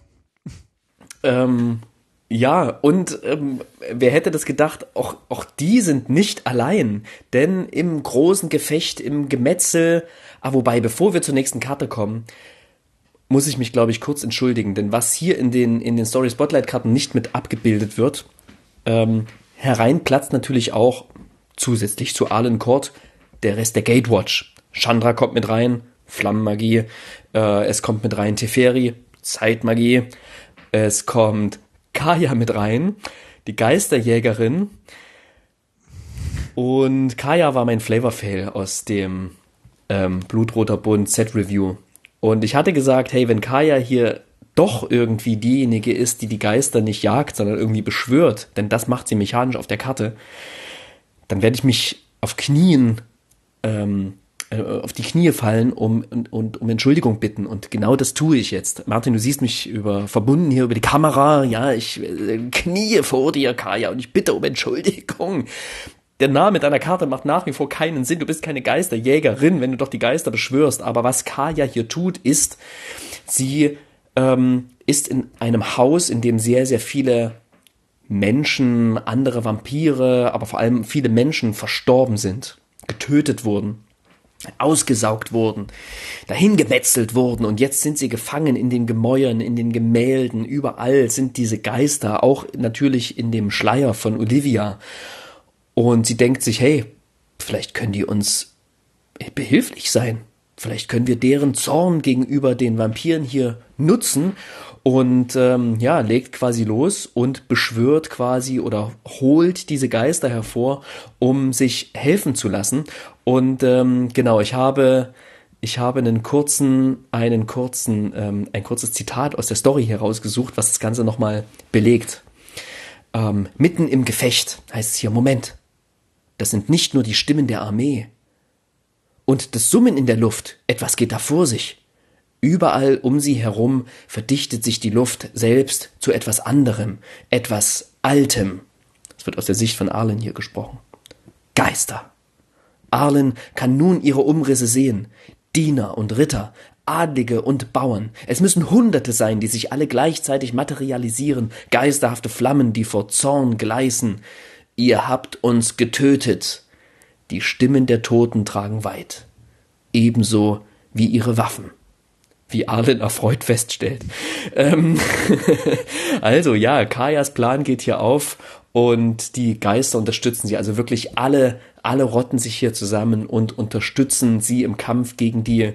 Ähm, ja, und ähm, wer hätte das gedacht, auch, auch die sind nicht allein. Denn im großen Gefecht, im Gemetzel, ah, wobei, bevor wir zur nächsten Karte kommen, muss ich mich, glaube ich, kurz entschuldigen. Denn was hier in den, in den Story Spotlight-Karten nicht mit abgebildet wird, ähm, hereinplatzt natürlich auch zusätzlich zu Arlen Court der Rest der Gatewatch. Chandra kommt mit rein, Flammenmagie, äh, es kommt mit rein Teferi, Zeitmagie, es kommt Kaya mit rein, die Geisterjägerin. Und Kaya war mein Flavor-Fail aus dem ähm, Blutroter Bund Set-Review. Und ich hatte gesagt, hey, wenn Kaya hier doch irgendwie diejenige ist, die die Geister nicht jagt, sondern irgendwie beschwört, denn das macht sie mechanisch auf der Karte, dann werde ich mich auf Knien, ähm, äh, auf die Knie fallen um, und, und um Entschuldigung bitten. Und genau das tue ich jetzt. Martin, du siehst mich über, verbunden hier über die Kamera. Ja, ich äh, knie vor dir, Kaya, und ich bitte um Entschuldigung. Der Name deiner Karte macht nach wie vor keinen Sinn. Du bist keine Geisterjägerin, wenn du doch die Geister beschwörst. Aber was Kaya hier tut, ist, sie ähm, ist in einem Haus, in dem sehr, sehr viele Menschen, andere Vampire, aber vor allem viele Menschen verstorben sind, getötet wurden, ausgesaugt wurden, dahingemetzelt wurden und jetzt sind sie gefangen in den Gemäuern, in den Gemälden, überall sind diese Geister, auch natürlich in dem Schleier von Olivia. Und sie denkt sich, hey, vielleicht können die uns behilflich sein. Vielleicht können wir deren Zorn gegenüber den Vampiren hier nutzen und ähm, ja, legt quasi los und beschwört quasi oder holt diese Geister hervor, um sich helfen zu lassen. Und ähm, genau, ich habe ich habe einen kurzen, einen kurzen, ähm, ein kurzes Zitat aus der Story herausgesucht, was das Ganze nochmal belegt. Ähm, mitten im Gefecht heißt es hier, Moment. das sind nicht nur die Stimmen der Armee. Und das Summen in der Luft, etwas geht da vor sich. Überall um sie herum verdichtet sich die Luft selbst zu etwas anderem, etwas Altem. Es wird aus der Sicht von Arlen hier gesprochen. Geister. Arlen kann nun ihre Umrisse sehen. Diener und Ritter, Adlige und Bauern. Es müssen Hunderte sein, die sich alle gleichzeitig materialisieren, geisterhafte Flammen, die vor Zorn gleißen. Ihr habt uns getötet. Die Stimmen der Toten tragen weit. Ebenso wie ihre Waffen. Wie Arlen erfreut feststellt. Ähm also ja, Kajas Plan geht hier auf und die Geister unterstützen sie. Also wirklich alle, alle rotten sich hier zusammen und unterstützen sie im Kampf gegen die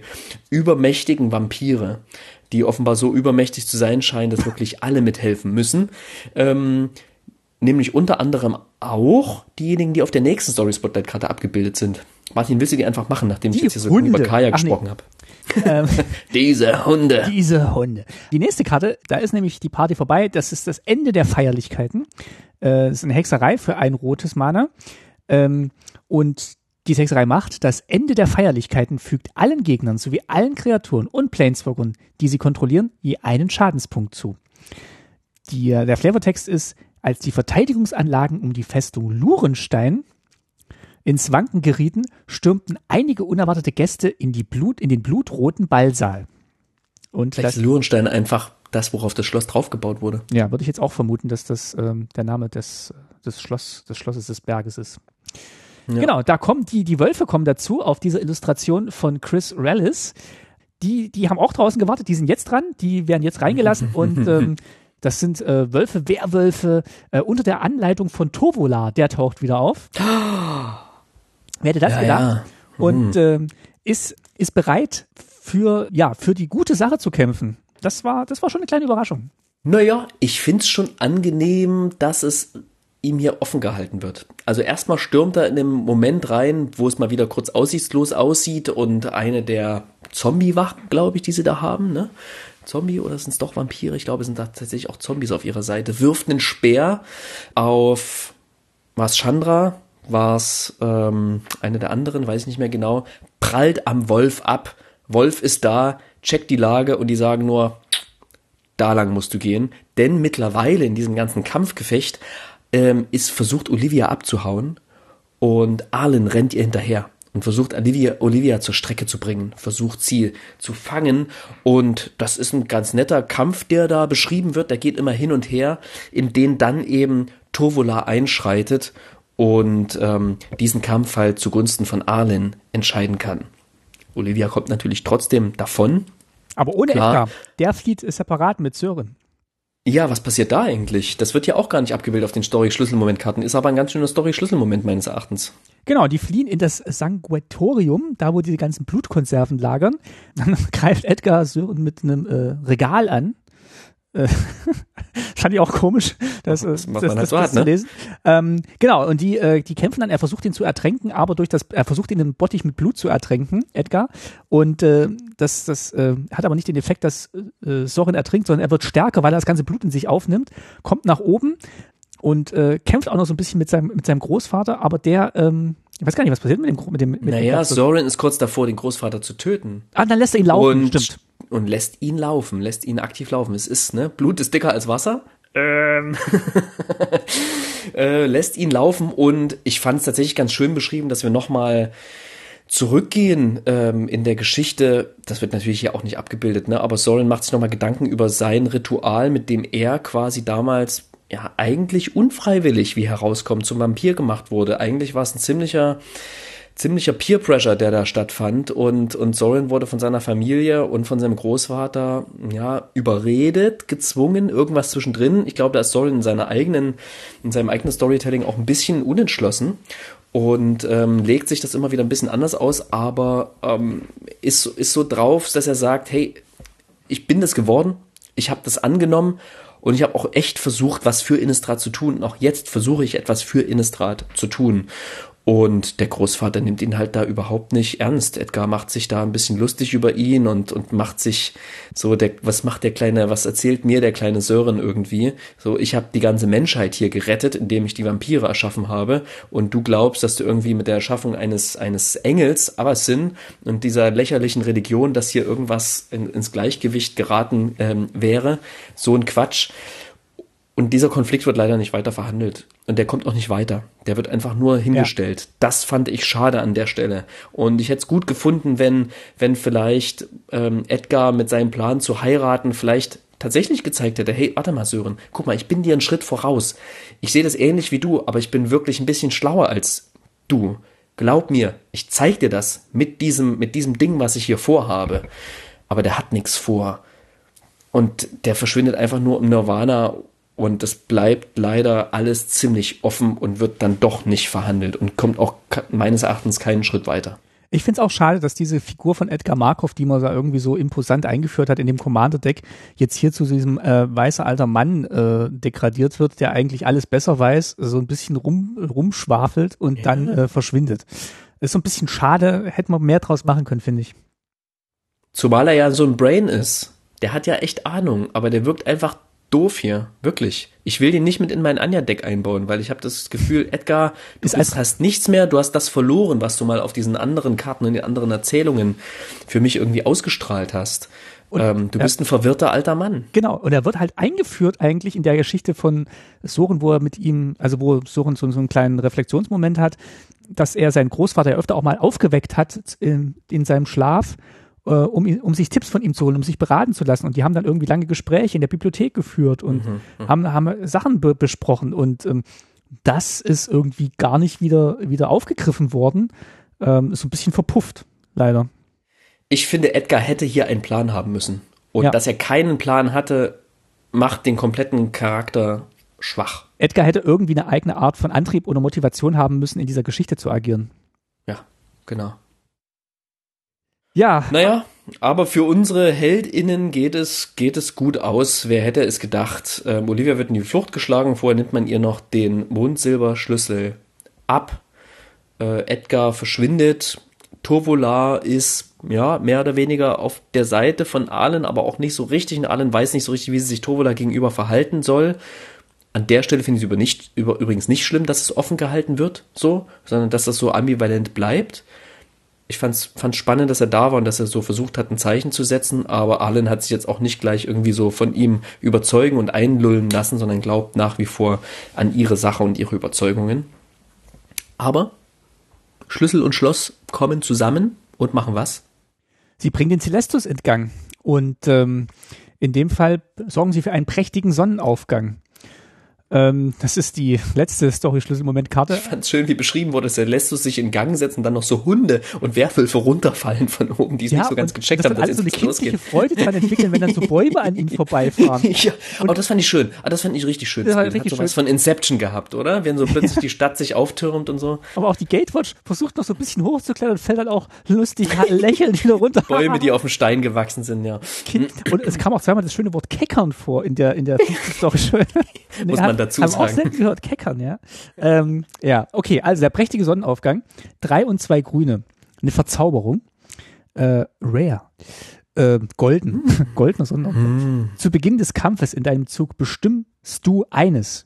übermächtigen Vampire, die offenbar so übermächtig zu sein scheinen, dass wirklich alle mithelfen müssen. Ähm, nämlich unter anderem auch diejenigen, die auf der nächsten Story Spotlight Karte abgebildet sind. Martin, willst du die einfach machen, nachdem die ich jetzt hier so Hunde. über Kaya gesprochen nee. habe? Ähm, diese Hunde. Diese Hunde. Die nächste Karte, da ist nämlich die Party vorbei. Das ist das Ende der Feierlichkeiten. Äh, ist eine Hexerei für ein rotes Mana. Ähm, und diese Hexerei macht, das Ende der Feierlichkeiten fügt allen Gegnern sowie allen Kreaturen und Planeswalkern, die sie kontrollieren, je einen Schadenspunkt zu. Die, der Flavortext ist, als die Verteidigungsanlagen um die Festung Lurenstein ins Wanken gerieten, stürmten einige unerwartete Gäste in, die Blut, in den blutroten Ballsaal. Und Vielleicht ist Lurenstein einfach das, worauf das Schloss draufgebaut wurde. Ja, würde ich jetzt auch vermuten, dass das ähm, der Name des, des, Schloss, des Schlosses des Berges ist. Ja. Genau, da kommen die, die Wölfe kommen dazu auf diese Illustration von Chris Rellis. Die, die haben auch draußen gewartet, die sind jetzt dran, die werden jetzt reingelassen und ähm, das sind äh, Wölfe, Werwölfe äh, unter der Anleitung von Tovola, der taucht wieder auf. Wer hätte das ja, gedacht? Ja. Und ähm, ist, ist bereit für, ja, für die gute Sache zu kämpfen das war, das war schon eine kleine Überraschung. Naja, ich find's schon angenehm, dass es ihm hier offen gehalten wird. Also erstmal stürmt er in dem Moment rein, wo es mal wieder kurz aussichtslos aussieht und eine der Zombie-Wachen, glaube ich, die sie da haben, ne? Zombie oder sind es doch Vampire? Ich glaube, es sind tatsächlich auch Zombies auf ihrer Seite. Wirft einen Speer auf was Chandra, war es ähm, eine der anderen, weiß ich nicht mehr genau, prallt am Wolf ab. Wolf ist da, checkt die Lage und die sagen nur, da lang musst du gehen. Denn mittlerweile in diesem ganzen Kampfgefecht ähm, ist versucht, Olivia abzuhauen und Arlen rennt ihr hinterher und versucht Olivia, Olivia zur Strecke zu bringen, versucht sie zu fangen und das ist ein ganz netter Kampf, der da beschrieben wird, der geht immer hin und her, in den dann eben Tovola einschreitet und ähm, diesen Kampf halt zugunsten von Arlen entscheiden kann. Olivia kommt natürlich trotzdem davon. Aber ohne Klar. Edgar. Der flieht separat mit Sören. Ja, was passiert da eigentlich? Das wird ja auch gar nicht abgebildet auf den Story-Schlüsselmoment-Karten, ist aber ein ganz schöner Story-Schlüsselmoment meines Erachtens. Genau, die fliehen in das Sanguatorium, da wo die ganzen Blutkonserven lagern. Dann greift Edgar Sören mit einem äh, Regal an fand ich auch komisch, das, das, das, das, das, so hat, zu ne? lesen. Ähm, genau, und die, äh, die kämpfen dann, er versucht ihn zu ertränken, aber durch das, er versucht ihn im Bottich mit Blut zu ertränken, Edgar. Und äh, das, das äh, hat aber nicht den Effekt, dass äh, Sorin ertrinkt, sondern er wird stärker, weil er das ganze Blut in sich aufnimmt, kommt nach oben und äh, kämpft auch noch so ein bisschen mit seinem, mit seinem Großvater, aber der, ähm, ich weiß gar nicht, was passiert mit dem, mit dem, mit naja, dem Sorin ist kurz davor, den Großvater zu töten. Ah, dann lässt er ihn laufen, und stimmt und lässt ihn laufen, lässt ihn aktiv laufen. Es ist, ne, Blut ist dicker als Wasser. Ähm. äh, lässt ihn laufen und ich fand es tatsächlich ganz schön beschrieben, dass wir nochmal zurückgehen ähm, in der Geschichte, das wird natürlich hier auch nicht abgebildet, ne? aber Soren macht sich nochmal Gedanken über sein Ritual, mit dem er quasi damals ja eigentlich unfreiwillig, wie herauskommt, zum Vampir gemacht wurde. Eigentlich war es ein ziemlicher ziemlicher Peer Pressure, der da stattfand und, und Soren wurde von seiner Familie und von seinem Großvater, ja, überredet, gezwungen, irgendwas zwischendrin. Ich glaube, da ist Soren in seiner eigenen, in seinem eigenen Storytelling auch ein bisschen unentschlossen und ähm, legt sich das immer wieder ein bisschen anders aus, aber ähm, ist, ist so drauf, dass er sagt, hey, ich bin das geworden, ich habe das angenommen und ich habe auch echt versucht, was für Innistrad zu tun. Und auch jetzt versuche ich etwas für Innistrad zu tun. Und der Großvater nimmt ihn halt da überhaupt nicht ernst. Edgar macht sich da ein bisschen lustig über ihn und, und macht sich so, der, was macht der kleine, was erzählt mir der kleine Sören irgendwie? So, ich habe die ganze Menschheit hier gerettet, indem ich die Vampire erschaffen habe. Und du glaubst, dass du irgendwie mit der Erschaffung eines, eines Engels, aber Sinn und dieser lächerlichen Religion, dass hier irgendwas in, ins Gleichgewicht geraten ähm, wäre. So ein Quatsch. Und dieser Konflikt wird leider nicht weiter verhandelt. Und der kommt auch nicht weiter. Der wird einfach nur hingestellt. Ja. Das fand ich schade an der Stelle. Und ich hätte es gut gefunden, wenn, wenn vielleicht ähm, Edgar mit seinem Plan zu heiraten vielleicht tatsächlich gezeigt hätte, hey, warte mal, Sören, guck mal, ich bin dir einen Schritt voraus. Ich sehe das ähnlich wie du, aber ich bin wirklich ein bisschen schlauer als du. Glaub mir, ich zeig dir das mit diesem, mit diesem Ding, was ich hier vorhabe. Aber der hat nichts vor. Und der verschwindet einfach nur im Nirvana und es bleibt leider alles ziemlich offen und wird dann doch nicht verhandelt und kommt auch meines Erachtens keinen Schritt weiter. Ich finde es auch schade, dass diese Figur von Edgar Markov, die man da irgendwie so imposant eingeführt hat in dem Commander-Deck, jetzt hier zu diesem äh, weißer alter Mann äh, degradiert wird, der eigentlich alles besser weiß, so ein bisschen rum, rumschwafelt und ja. dann äh, verschwindet. Ist so ein bisschen schade, hätte man mehr draus machen können, finde ich. Zumal er ja so ein Brain ist. Der hat ja echt Ahnung, aber der wirkt einfach doof hier, wirklich. Ich will den nicht mit in mein Anja-Deck einbauen, weil ich habe das Gefühl, Edgar, du bist, hast nichts mehr, du hast das verloren, was du mal auf diesen anderen Karten und den anderen Erzählungen für mich irgendwie ausgestrahlt hast. Und, ähm, du ja, bist ein verwirrter alter Mann. Genau, und er wird halt eingeführt eigentlich in der Geschichte von Soren, wo er mit ihm, also wo Soren so, so einen kleinen Reflexionsmoment hat, dass er seinen Großvater ja öfter auch mal aufgeweckt hat in, in seinem Schlaf äh, um, um sich Tipps von ihm zu holen, um sich beraten zu lassen. Und die haben dann irgendwie lange Gespräche in der Bibliothek geführt und mhm, mhm. haben, haben Sachen be besprochen. Und ähm, das ist irgendwie gar nicht wieder, wieder aufgegriffen worden. Ähm, ist so ein bisschen verpufft, leider. Ich finde, Edgar hätte hier einen Plan haben müssen. Und ja. dass er keinen Plan hatte, macht den kompletten Charakter schwach. Edgar hätte irgendwie eine eigene Art von Antrieb oder Motivation haben müssen, in dieser Geschichte zu agieren. Ja, genau. Ja. Naja, aber für unsere HeldInnen geht es, geht es gut aus. Wer hätte es gedacht? Ähm, Olivia wird in die Flucht geschlagen. Vorher nimmt man ihr noch den Mondsilberschlüssel ab. Äh, Edgar verschwindet. Tovola ist ja mehr oder weniger auf der Seite von Allen, aber auch nicht so richtig. Und Allen weiß nicht so richtig, wie sie sich Tovola gegenüber verhalten soll. An der Stelle finde ich es über nicht, über, übrigens nicht schlimm, dass es offen gehalten wird, so, sondern dass das so ambivalent bleibt ich fand's, fand's spannend, dass er da war und dass er so versucht hat, ein Zeichen zu setzen, aber Arlen hat sich jetzt auch nicht gleich irgendwie so von ihm überzeugen und einlullen lassen, sondern glaubt nach wie vor an ihre Sache und ihre Überzeugungen. Aber Schlüssel und Schloss kommen zusammen und machen was? Sie bringen den Celestus entgang und ähm, in dem Fall sorgen sie für einen prächtigen Sonnenaufgang. Ähm, das ist die letzte Story-Schlüsselmoment-Karte. Ich fand's schön, wie beschrieben wurde, dass er lässt du sich in Gang setzen, dann noch so Hunde und Werwölfe runterfallen von oben, die es ja, nicht so ganz gecheckt haben, dass es so eine kindliche Freude dran entwickeln, wenn dann so Bäume an ihnen vorbeifahren. ja, aber das fand ich schön. Ah, das fand ich richtig schön. Das, das richtig hat sowas schön. von Inception gehabt, oder? Wenn so plötzlich die Stadt sich auftürmt und so. Aber auch die Gatewatch versucht noch so ein bisschen hochzuklettern und fällt dann auch lustig lächelnd wieder runter. Bäume, die auf dem Stein gewachsen sind, ja. Kind. Und es kam auch zweimal das schöne Wort Keckern vor in der, in der Story. Muss man dazu sagen gehört keckern, ja. Ähm, ja, okay, also der prächtige Sonnenaufgang. Drei und zwei Grüne. Eine Verzauberung. Äh, rare. Äh, golden. Goldener Sonnenaufgang. Mm. Zu Beginn des Kampfes in deinem Zug bestimmst du eines.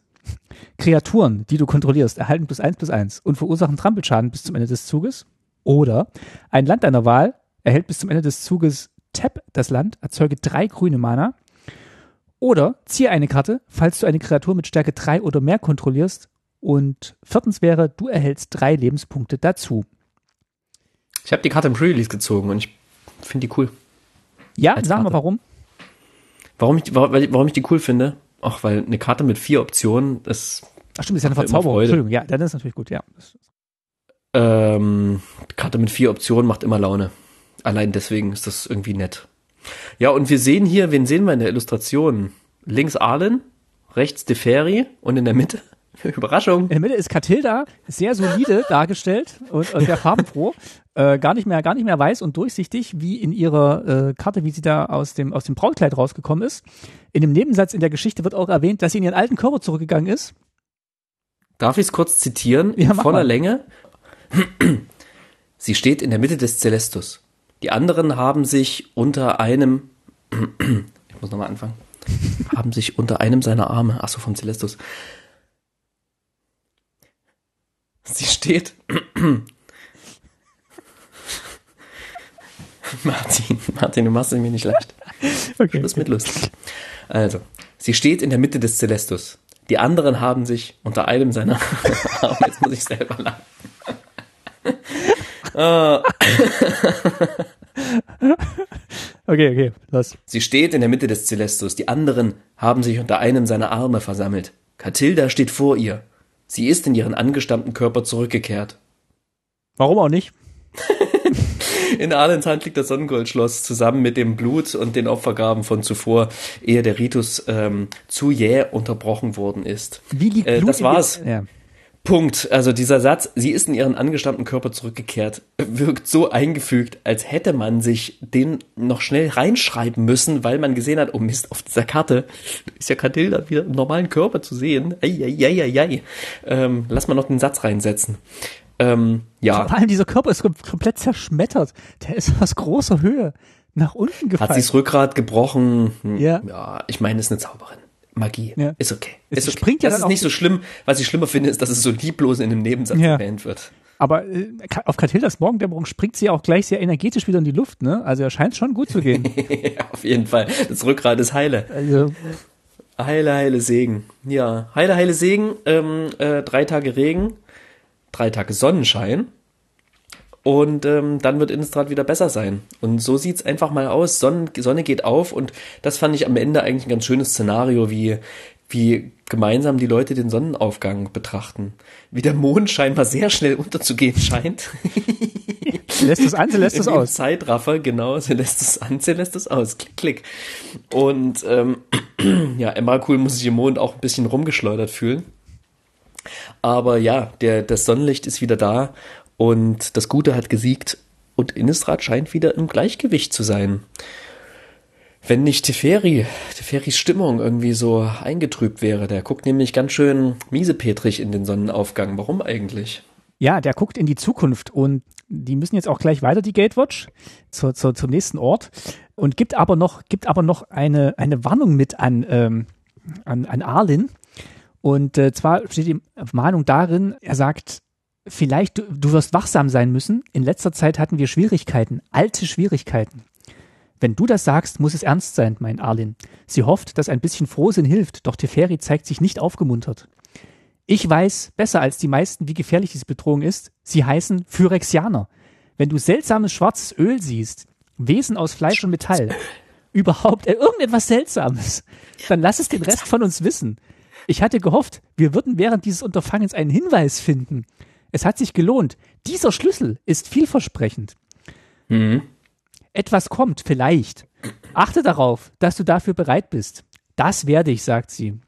Kreaturen, die du kontrollierst, erhalten plus eins plus eins und verursachen Trampelschaden bis zum Ende des Zuges. Oder ein Land deiner Wahl erhält bis zum Ende des Zuges Tap das Land, erzeuge drei grüne Mana oder ziehe eine Karte, falls du eine Kreatur mit Stärke 3 oder mehr kontrollierst. Und viertens wäre, du erhältst drei Lebenspunkte dazu. Ich habe die Karte im Pre-Release gezogen und ich finde die cool. Ja, sag mal warum. Warum ich, warum ich die cool finde? Ach, weil eine Karte mit vier Optionen, das. Ach stimmt, ist ja eine Verzauberung. Entschuldigung, ja, dann ist natürlich gut, ja. Ähm, Karte mit vier Optionen macht immer Laune. Allein deswegen ist das irgendwie nett. Ja, und wir sehen hier, wen sehen wir in der Illustration? Links Arlen, rechts Deferi und in der Mitte Überraschung. In der Mitte ist Katilda, sehr solide dargestellt und, und sehr farbenfroh. Äh, gar nicht mehr, gar nicht mehr weiß und durchsichtig, wie in ihrer äh, Karte, wie sie da aus dem, aus dem Brautkleid rausgekommen ist. In dem Nebensatz in der Geschichte wird auch erwähnt, dass sie in ihren alten Körper zurückgegangen ist. Darf ich es kurz zitieren? Ja, in voller mal. Länge. Sie steht in der Mitte des Celestus. Die anderen haben sich unter einem, ich muss nochmal anfangen, haben sich unter einem seiner Arme, achso, vom Celestus. Sie steht, Martin, Martin, du machst es mir nicht leicht. Okay. Schluss mit lustig. Also, sie steht in der Mitte des Celestus. Die anderen haben sich unter einem seiner Arme, jetzt muss ich selber lachen. okay, okay, los. Sie steht in der Mitte des Celestus. Die anderen haben sich unter einem seiner Arme versammelt. Katilda steht vor ihr. Sie ist in ihren angestammten Körper zurückgekehrt. Warum auch nicht? In Arlens Hand liegt das Sonnengoldschloss zusammen mit dem Blut und den Opfergaben von zuvor, ehe der Ritus ähm, zu jäh unterbrochen worden ist. Wie liegt äh, Blut Das war's. Ja. Punkt. Also dieser Satz, sie ist in ihren angestammten Körper zurückgekehrt, wirkt so eingefügt, als hätte man sich den noch schnell reinschreiben müssen, weil man gesehen hat, oh Mist, auf dieser Karte ist ja Katilda wieder im normalen Körper zu sehen. Eieieiei. Ähm, lass mal noch den Satz reinsetzen. Ähm, ja. Vor allem dieser Körper ist komplett zerschmettert. Der ist aus großer Höhe nach unten gefallen. Hat sich das Rückgrat gebrochen. Hm, ja. Ja, ich meine, ist eine Zauberin. Magie. Ja. Ist okay. Es ist okay. Springt ja das ist nicht so schlimm. Was ich schlimmer finde, ist, dass es so lieblos in einem Nebensatz ja. erwähnt wird. Aber äh, auf Katildas Morgendämmerung springt sie auch gleich sehr energetisch wieder in die Luft, ne? Also er scheint schon gut zu gehen. auf jeden Fall. Das Rückgrat ist heile. Also. Heile, heile Segen. Ja, heile, heile Segen. Ähm, äh, drei Tage Regen drei Tage Sonnenschein und ähm, dann wird Innistrad wieder besser sein. Und so sieht's einfach mal aus. Sonne, Sonne geht auf und das fand ich am Ende eigentlich ein ganz schönes Szenario, wie, wie gemeinsam die Leute den Sonnenaufgang betrachten. Wie der Mond scheinbar sehr schnell unterzugehen scheint. sie lässt es an, sie lässt es aus. Zeitraffer, genau, sie lässt es an, sie lässt es aus. Klick, klick. Und ähm, ja, Emma Cool muss sich im Mond auch ein bisschen rumgeschleudert fühlen. Aber ja, der, das Sonnenlicht ist wieder da und das Gute hat gesiegt und Innistrad scheint wieder im Gleichgewicht zu sein. Wenn nicht Teferi, Teferis Stimmung irgendwie so eingetrübt wäre, der guckt nämlich ganz schön miesepetrig in den Sonnenaufgang. Warum eigentlich? Ja, der guckt in die Zukunft und die müssen jetzt auch gleich weiter, die Gatewatch, zur, zur, zum nächsten Ort und gibt aber noch, gibt aber noch eine, eine Warnung mit an, ähm, an, an Arlin. Und äh, zwar steht die Mahnung darin, er sagt, vielleicht du, du wirst wachsam sein müssen. In letzter Zeit hatten wir Schwierigkeiten, alte Schwierigkeiten. Wenn du das sagst, muss es ernst sein, mein Arlin. Sie hofft, dass ein bisschen Frohsinn hilft, doch Teferi zeigt sich nicht aufgemuntert. Ich weiß besser als die meisten, wie gefährlich diese Bedrohung ist. Sie heißen Phyrexianer. Wenn du seltsames schwarzes Öl siehst, Wesen aus Fleisch und Metall, überhaupt äh, irgendetwas Seltsames, dann lass es den Rest von uns wissen. Ich hatte gehofft, wir würden während dieses Unterfangens einen Hinweis finden. Es hat sich gelohnt. Dieser Schlüssel ist vielversprechend. Mhm. Etwas kommt, vielleicht. Achte darauf, dass du dafür bereit bist. Das werde ich, sagt sie.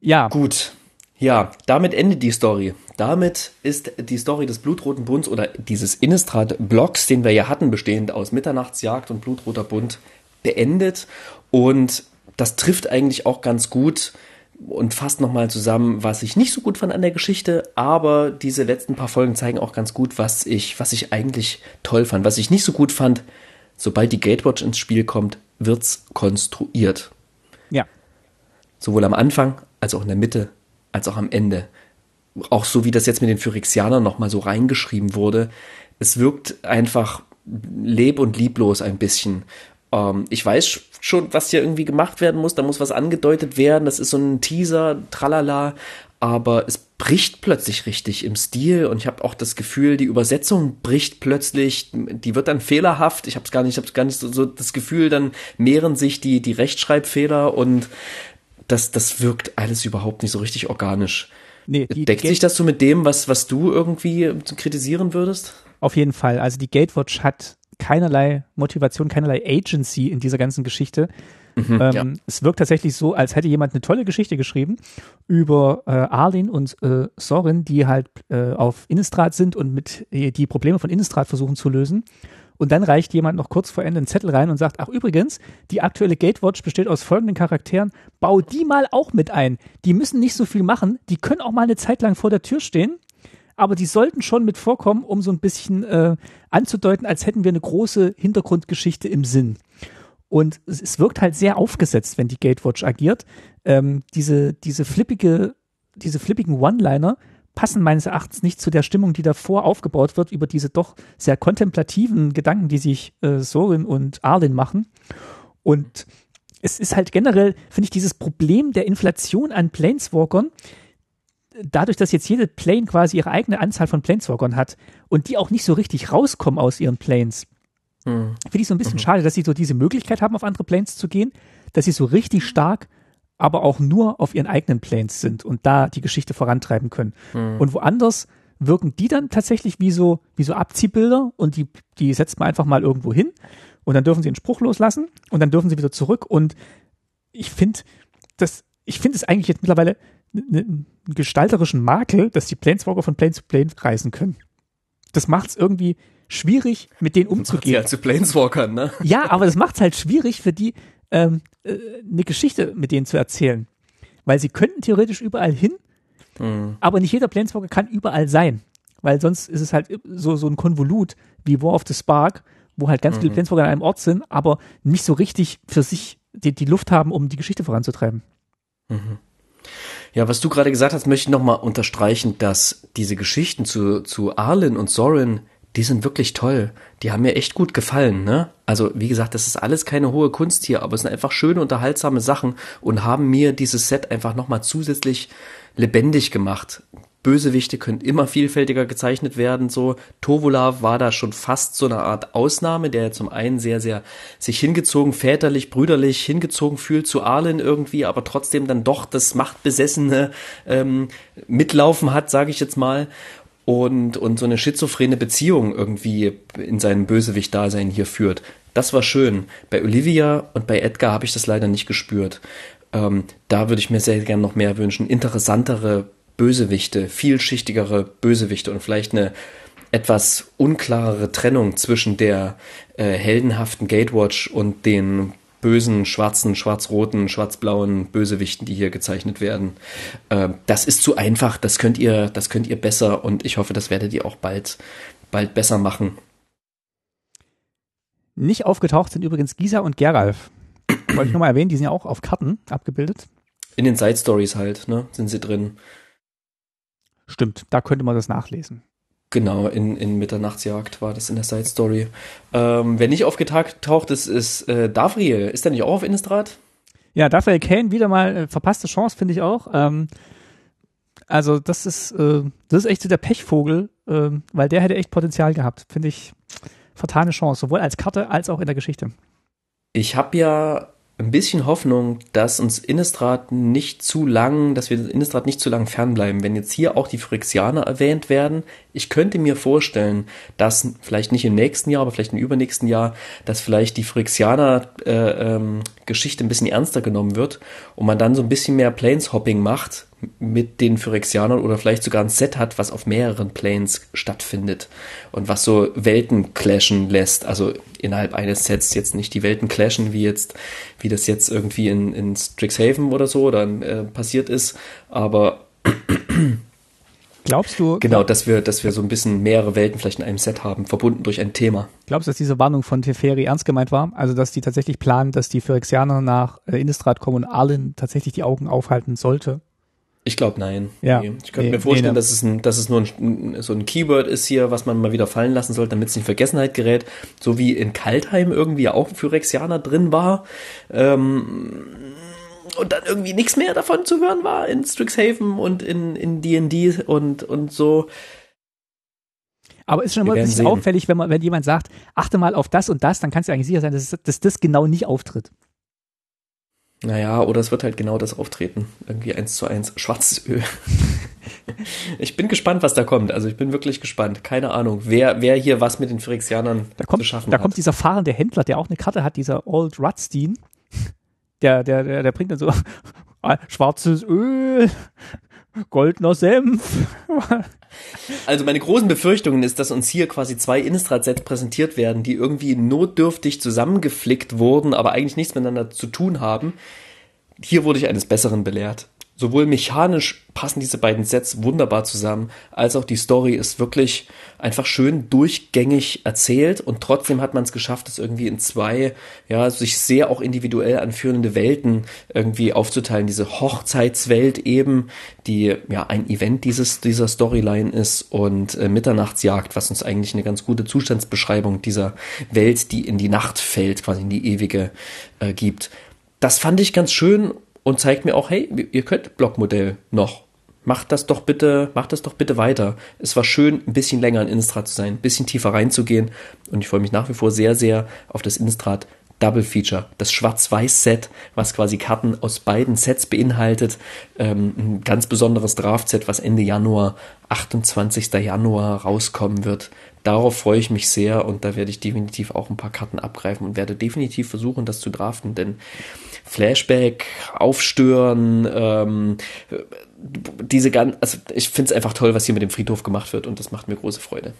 Ja. Gut. Ja, damit endet die Story. Damit ist die Story des Blutroten Bunds oder dieses Innistrad-Blocks, den wir ja hatten, bestehend aus Mitternachtsjagd und Blutroter Bund, beendet. Und das trifft eigentlich auch ganz gut und fasst nochmal zusammen, was ich nicht so gut fand an der Geschichte, aber diese letzten paar Folgen zeigen auch ganz gut, was ich, was ich eigentlich toll fand. Was ich nicht so gut fand, sobald die Gatewatch ins Spiel kommt, wird's konstruiert. Ja. Sowohl am Anfang, als auch in der Mitte, als auch am Ende. Auch so wie das jetzt mit den Phyrexianern nochmal so reingeschrieben wurde. Es wirkt einfach leb- und lieblos ein bisschen. Ähm, ich weiß schon, was hier irgendwie gemacht werden muss. Da muss was angedeutet werden. Das ist so ein Teaser, tralala. Aber es bricht plötzlich richtig im Stil und ich habe auch das Gefühl, die Übersetzung bricht plötzlich, die wird dann fehlerhaft. Ich habe gar nicht, ich habe gar nicht so, so das Gefühl, dann mehren sich die die Rechtschreibfehler und das das wirkt alles überhaupt nicht so richtig organisch. Nee, die, Deckt die sich das so mit dem, was was du irgendwie kritisieren würdest? Auf jeden Fall. Also die Gatewatch hat keinerlei Motivation, keinerlei Agency in dieser ganzen Geschichte. Mhm, ähm, ja. Es wirkt tatsächlich so, als hätte jemand eine tolle Geschichte geschrieben über äh, Arlin und äh, Sorin, die halt äh, auf Innistrad sind und mit äh, die Probleme von Innistrad versuchen zu lösen. Und dann reicht jemand noch kurz vor Ende einen Zettel rein und sagt, ach übrigens, die aktuelle Gatewatch besteht aus folgenden Charakteren, bau die mal auch mit ein. Die müssen nicht so viel machen, die können auch mal eine Zeit lang vor der Tür stehen aber die sollten schon mit vorkommen, um so ein bisschen äh, anzudeuten, als hätten wir eine große Hintergrundgeschichte im Sinn. Und es, es wirkt halt sehr aufgesetzt, wenn die Gatewatch agiert. Ähm, diese, diese flippige, diese flippigen One-Liner passen meines Erachtens nicht zu der Stimmung, die davor aufgebaut wird, über diese doch sehr kontemplativen Gedanken, die sich äh, Sorin und Arlen machen. Und es ist halt generell, finde ich, dieses Problem der Inflation an Planeswalkern, dadurch, dass jetzt jede Plane quasi ihre eigene Anzahl von Planeswalkern hat und die auch nicht so richtig rauskommen aus ihren Planes, hm. finde ich so ein bisschen mhm. schade, dass sie so diese Möglichkeit haben, auf andere Planes zu gehen, dass sie so richtig stark aber auch nur auf ihren eigenen Planes sind und da die Geschichte vorantreiben können. Mhm. Und woanders wirken die dann tatsächlich wie so, wie so Abziehbilder und die, die setzt man einfach mal irgendwo hin und dann dürfen sie einen Spruch loslassen und dann dürfen sie wieder zurück und ich finde, das, ich finde es eigentlich jetzt mittlerweile einen gestalterischen Makel, dass die Planeswalker von Plane zu Plane reisen können. Das macht es irgendwie schwierig, mit denen umzugehen. Ja, zu Planeswalkern, ne? Ja, aber das macht es halt schwierig für die, ähm, äh, eine Geschichte mit denen zu erzählen. Weil sie könnten theoretisch überall hin, mhm. aber nicht jeder Planeswalker kann überall sein. Weil sonst ist es halt so, so ein Konvolut wie War of the Spark, wo halt ganz mhm. viele Planeswalker an einem Ort sind, aber nicht so richtig für sich die, die Luft haben, um die Geschichte voranzutreiben. Mhm. Ja, was du gerade gesagt hast, möchte ich nochmal unterstreichen, dass diese Geschichten zu, zu Arlen und Sorin die sind wirklich toll. Die haben mir echt gut gefallen, ne? Also, wie gesagt, das ist alles keine hohe Kunst hier, aber es sind einfach schöne, unterhaltsame Sachen und haben mir dieses Set einfach nochmal zusätzlich lebendig gemacht. Bösewichte können immer vielfältiger gezeichnet werden, so. Tovola war da schon fast so eine Art Ausnahme, der zum einen sehr, sehr sich hingezogen, väterlich, brüderlich hingezogen fühlt zu Arlen irgendwie, aber trotzdem dann doch das machtbesessene ähm, Mitlaufen hat, sage ich jetzt mal und, und so eine schizophrene Beziehung irgendwie in seinem Bösewicht-Dasein hier führt. Das war schön. Bei Olivia und bei Edgar habe ich das leider nicht gespürt. Ähm, da würde ich mir sehr gern noch mehr wünschen. Interessantere Bösewichte, vielschichtigere Bösewichte und vielleicht eine etwas unklarere Trennung zwischen der äh, heldenhaften Gatewatch und den bösen, schwarzen, schwarz-roten, schwarz-blauen Bösewichten, die hier gezeichnet werden. Äh, das ist zu einfach, das könnt ihr, das könnt ihr besser und ich hoffe, das werdet ihr auch bald, bald besser machen. Nicht aufgetaucht sind übrigens Gisa und Geralf. Wollte ich nochmal erwähnen, die sind ja auch auf Karten abgebildet. In den Side Stories halt, ne, sind sie drin. Stimmt, da könnte man das nachlesen. Genau, in, in Mitternachtsjagd war das in der Side Story. Ähm, wer nicht aufgetaucht ist, ist äh, Davriel. Ist der nicht auch auf Innistrad? Ja, Davriel Kane, wieder mal äh, verpasste Chance, finde ich auch. Ähm, also das ist, äh, das ist echt so der Pechvogel, äh, weil der hätte echt Potenzial gehabt. Finde ich vertane Chance, sowohl als Karte als auch in der Geschichte. Ich habe ja ein bisschen Hoffnung, dass uns Innistrad nicht zu lang, dass wir Innistrad nicht zu lang fernbleiben. Wenn jetzt hier auch die Phyrexianer erwähnt werden, ich könnte mir vorstellen, dass vielleicht nicht im nächsten Jahr, aber vielleicht im übernächsten Jahr, dass vielleicht die Phyrexianer äh, ähm, ein bisschen ernster genommen wird und man dann so ein bisschen mehr Planeshopping macht mit den Phyrexianern oder vielleicht sogar ein Set hat, was auf mehreren Planes stattfindet und was so Welten clashen lässt. Also innerhalb eines Sets jetzt nicht die Welten clashen, wie jetzt, wie das jetzt irgendwie in, in Strixhaven oder so dann äh, passiert ist, aber Glaubst du? Genau, dass wir, dass wir so ein bisschen mehrere Welten vielleicht in einem Set haben, verbunden durch ein Thema. Glaubst du, dass diese Warnung von Teferi ernst gemeint war? Also, dass die tatsächlich planen, dass die Phyrexianer nach äh, Innistrad kommen und Arlen tatsächlich die Augen aufhalten sollte? Ich glaube nein. Ja. Nee. Ich könnte nee, mir vorstellen, nee, dass, es ein, dass es nur ein, so ein Keyword ist hier, was man mal wieder fallen lassen sollte, damit es in Vergessenheit gerät. So wie in Kaltheim irgendwie auch ein Phyrexianer drin war. Ähm, und dann irgendwie nichts mehr davon zu hören war in Strixhaven und in in D&D und und so. Aber ist schon immer ein bisschen auffällig, wenn man wenn jemand sagt, achte mal auf das und das, dann kannst du eigentlich sicher sein, dass, dass das genau nicht auftritt. Naja, oder es wird halt genau das auftreten. Irgendwie eins zu eins schwarzes Öl. ich bin gespannt, was da kommt. Also ich bin wirklich gespannt. Keine Ahnung, wer, wer hier was mit den Phyrexianern da kommt, zu schaffen da hat. Da kommt dieser fahrende Händler, der auch eine Karte hat, dieser Old Rudstein. Der, der, der, der bringt dann so schwarzes Öl, goldener Senf. Also meine großen Befürchtungen ist, dass uns hier quasi zwei Innistrad-Sets präsentiert werden, die irgendwie notdürftig zusammengeflickt wurden, aber eigentlich nichts miteinander zu tun haben. Hier wurde ich eines Besseren belehrt. Sowohl mechanisch passen diese beiden Sets wunderbar zusammen, als auch die Story ist wirklich einfach schön durchgängig erzählt und trotzdem hat man es geschafft, es irgendwie in zwei, ja, sich sehr auch individuell anführende Welten irgendwie aufzuteilen. Diese Hochzeitswelt eben, die ja ein Event dieses, dieser Storyline ist und äh, Mitternachtsjagd, was uns eigentlich eine ganz gute Zustandsbeschreibung dieser Welt, die in die Nacht fällt, quasi in die ewige äh, gibt. Das fand ich ganz schön und zeigt mir auch, hey, ihr könnt Blockmodell noch. Macht das doch bitte, macht das doch bitte weiter. Es war schön, ein bisschen länger in Innistrad zu sein, ein bisschen tiefer reinzugehen. Und ich freue mich nach wie vor sehr, sehr auf das Innistrad Double Feature, das Schwarz-Weiß-Set, was quasi Karten aus beiden Sets beinhaltet. Ähm, ein ganz besonderes Draft-Set, was Ende Januar, 28. Januar rauskommen wird. Darauf freue ich mich sehr und da werde ich definitiv auch ein paar Karten abgreifen und werde definitiv versuchen, das zu draften, denn Flashback, Aufstören, ähm, diese ganz, also ich finde es einfach toll, was hier mit dem Friedhof gemacht wird und das macht mir große Freude.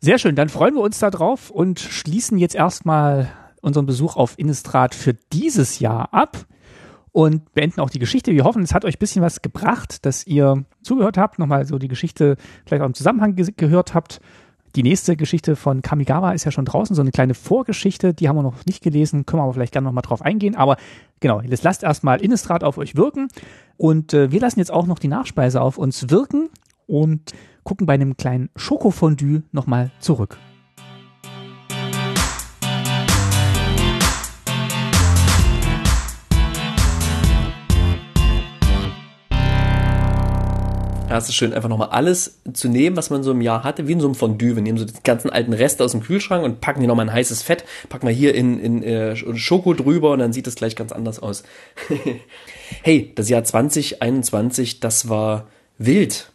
Sehr schön, dann freuen wir uns da drauf und schließen jetzt erstmal unseren Besuch auf Innistrad für dieses Jahr ab und beenden auch die Geschichte. Wir hoffen, es hat euch ein bisschen was gebracht, dass ihr zugehört habt, nochmal so die Geschichte vielleicht auch im Zusammenhang ge gehört habt. Die nächste Geschichte von Kamigawa ist ja schon draußen, so eine kleine Vorgeschichte, die haben wir noch nicht gelesen, können wir aber vielleicht gerne nochmal drauf eingehen. Aber genau, jetzt lasst erstmal Innistrad auf euch wirken und äh, wir lassen jetzt auch noch die Nachspeise auf uns wirken und gucken bei einem kleinen Schokofondue nochmal zurück. Ja, es ist schön, einfach nochmal alles zu nehmen, was man so im Jahr hatte, wie in so einem Fondue. Wir nehmen so die ganzen alten Reste aus dem Kühlschrank und packen die nochmal in heißes Fett, packen wir hier in, in äh, Schoko drüber und dann sieht es gleich ganz anders aus. hey, das Jahr 2021, das war wild.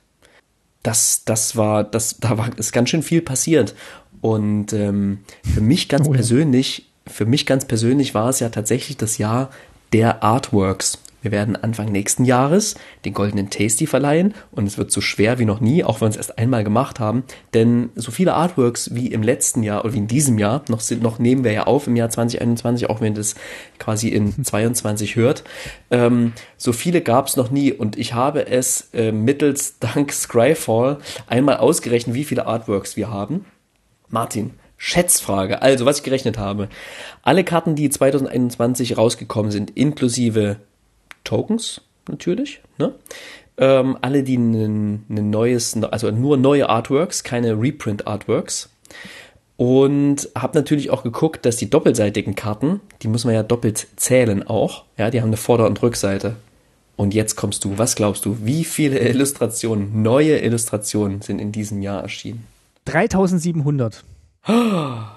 Das, das war, das, da war, ist ganz schön viel passiert. Und ähm, für mich ganz oh ja. persönlich, für mich ganz persönlich war es ja tatsächlich das Jahr der Artworks. Wir werden Anfang nächsten Jahres den goldenen Tasty verleihen und es wird so schwer wie noch nie, auch wenn wir es erst einmal gemacht haben, denn so viele Artworks wie im letzten Jahr oder wie in diesem Jahr, noch, sind, noch nehmen wir ja auf im Jahr 2021, auch wenn das quasi in 22 hört, ähm, so viele gab es noch nie und ich habe es äh, mittels Dank Scryfall einmal ausgerechnet, wie viele Artworks wir haben. Martin, Schätzfrage. Also, was ich gerechnet habe. Alle Karten, die 2021 rausgekommen sind, inklusive Tokens natürlich. Ne? Ähm, alle, die ein neues, also nur neue Artworks, keine Reprint-Artworks. Und habe natürlich auch geguckt, dass die doppelseitigen Karten, die muss man ja doppelt zählen auch. Ja, die haben eine Vorder- und Rückseite. Und jetzt kommst du, was glaubst du, wie viele Illustrationen, neue Illustrationen sind in diesem Jahr erschienen? 3700.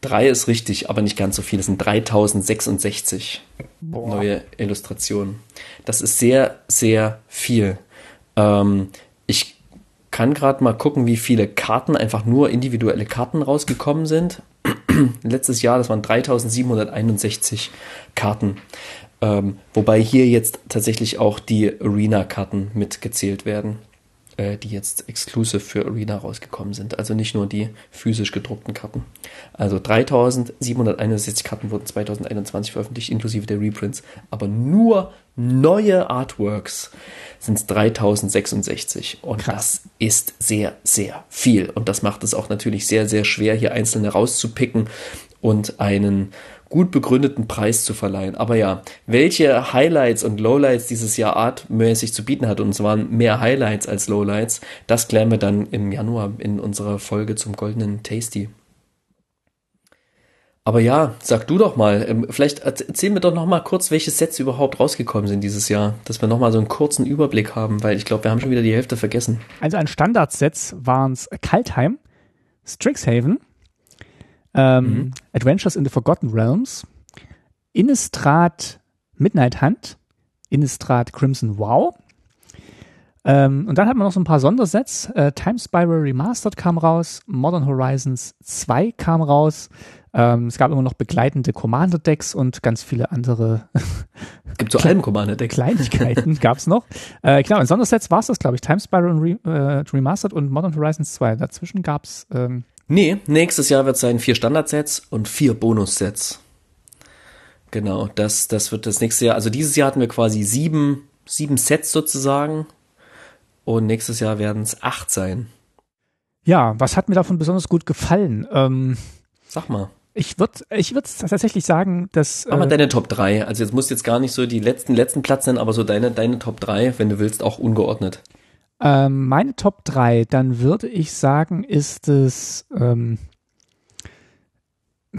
Drei ist richtig, aber nicht ganz so viel. Es sind 3066 Boah. neue Illustrationen. Das ist sehr, sehr viel. Ähm, ich kann gerade mal gucken, wie viele Karten, einfach nur individuelle Karten rausgekommen sind. Letztes Jahr, das waren 3761 Karten. Ähm, wobei hier jetzt tatsächlich auch die Arena-Karten mitgezählt werden äh, die jetzt exclusive für Arena rausgekommen sind. Also nicht nur die physisch gedruckten Karten. Also 3761 Karten wurden 2021 veröffentlicht, inklusive der Reprints. Aber nur neue Artworks sind es 3066. Und Krass. das ist sehr, sehr viel. Und das macht es auch natürlich sehr, sehr schwer, hier einzelne rauszupicken und einen gut begründeten Preis zu verleihen. Aber ja, welche Highlights und Lowlights dieses Jahr artmäßig zu bieten hat, und es waren mehr Highlights als Lowlights, das klären wir dann im Januar in unserer Folge zum goldenen Tasty. Aber ja, sag du doch mal, ähm, vielleicht erzähl mir doch noch mal kurz, welche Sets überhaupt rausgekommen sind dieses Jahr, dass wir noch mal so einen kurzen Überblick haben, weil ich glaube, wir haben schon wieder die Hälfte vergessen. Also an Standardsets waren es Kaltheim, Strixhaven, ähm, mhm. Adventures in the Forgotten Realms, Innistrad Midnight Hunt, Innistrad Crimson Wow. Ähm, und dann hat man noch so ein paar Sondersets. Äh, Time Spiral Remastered kam raus, Modern Horizons 2 kam raus. Ähm, es gab immer noch begleitende Commander-Decks und ganz viele andere. Gibt so einen Commander-Deck. Kleinigkeiten gab es noch. Äh, genau, in Sondersets war es das, glaube ich. Time Spiral Re äh, Remastered und Modern Horizons 2. Dazwischen gab es ähm, Nee, nächstes Jahr wird es sein vier Standardsets und vier Bonussets. Genau, das, das wird das nächste Jahr. Also dieses Jahr hatten wir quasi sieben, sieben Sets sozusagen. Und nächstes Jahr werden es acht sein. Ja, was hat mir davon besonders gut gefallen? Ähm, Sag mal. ich würde ich würd tatsächlich sagen, dass. Mach mal äh, deine Top 3. Also jetzt musst du jetzt gar nicht so die letzten, letzten Platz nennen, aber so deine, deine Top 3, wenn du willst, auch ungeordnet. Ähm, meine Top 3, dann würde ich sagen, ist es. Ähm,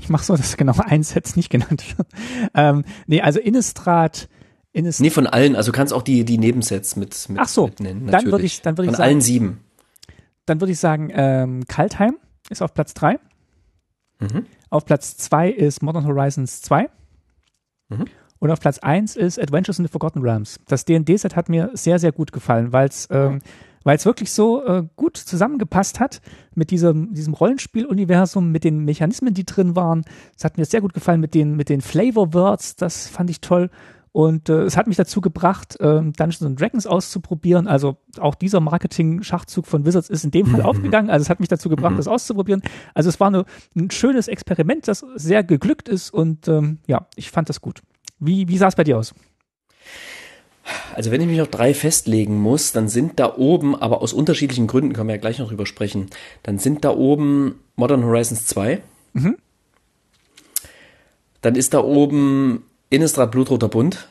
ich mache so, dass genau ein Set nicht genannt wird. Ähm, nee, also Innistrad. Innistrad Nee, von allen. Also du kannst auch die, die Nebensets mit, mit, Ach so, mit nennen. dann würd natürlich. ich- dann würd ich Von sagen- allen sieben. dann würde ich sagen, ähm, Kaltheim ist auf Platz 3. Mhm. Auf Platz 2 ist Modern Horizons 2. Mhm. Und auf Platz 1 ist Adventures in the Forgotten Realms. Das D&D-Set hat mir sehr, sehr gut gefallen, weil es ähm, weil's wirklich so äh, gut zusammengepasst hat mit diesem, diesem Rollenspiel-Universum, mit den Mechanismen, die drin waren. Es hat mir sehr gut gefallen mit den, mit den Flavor-Words, das fand ich toll. Und äh, es hat mich dazu gebracht, ähm, Dungeons and Dragons auszuprobieren. Also auch dieser Marketing-Schachzug von Wizards ist in dem Fall aufgegangen. Also es hat mich dazu gebracht, das auszuprobieren. Also es war eine, ein schönes Experiment, das sehr geglückt ist. Und ähm, ja, ich fand das gut. Wie, wie sah es bei dir aus? Also wenn ich mich auf drei festlegen muss, dann sind da oben, aber aus unterschiedlichen Gründen, können wir ja gleich noch drüber sprechen, dann sind da oben Modern Horizons 2. Mhm. Dann ist da oben Innistrad Blutroter Bund.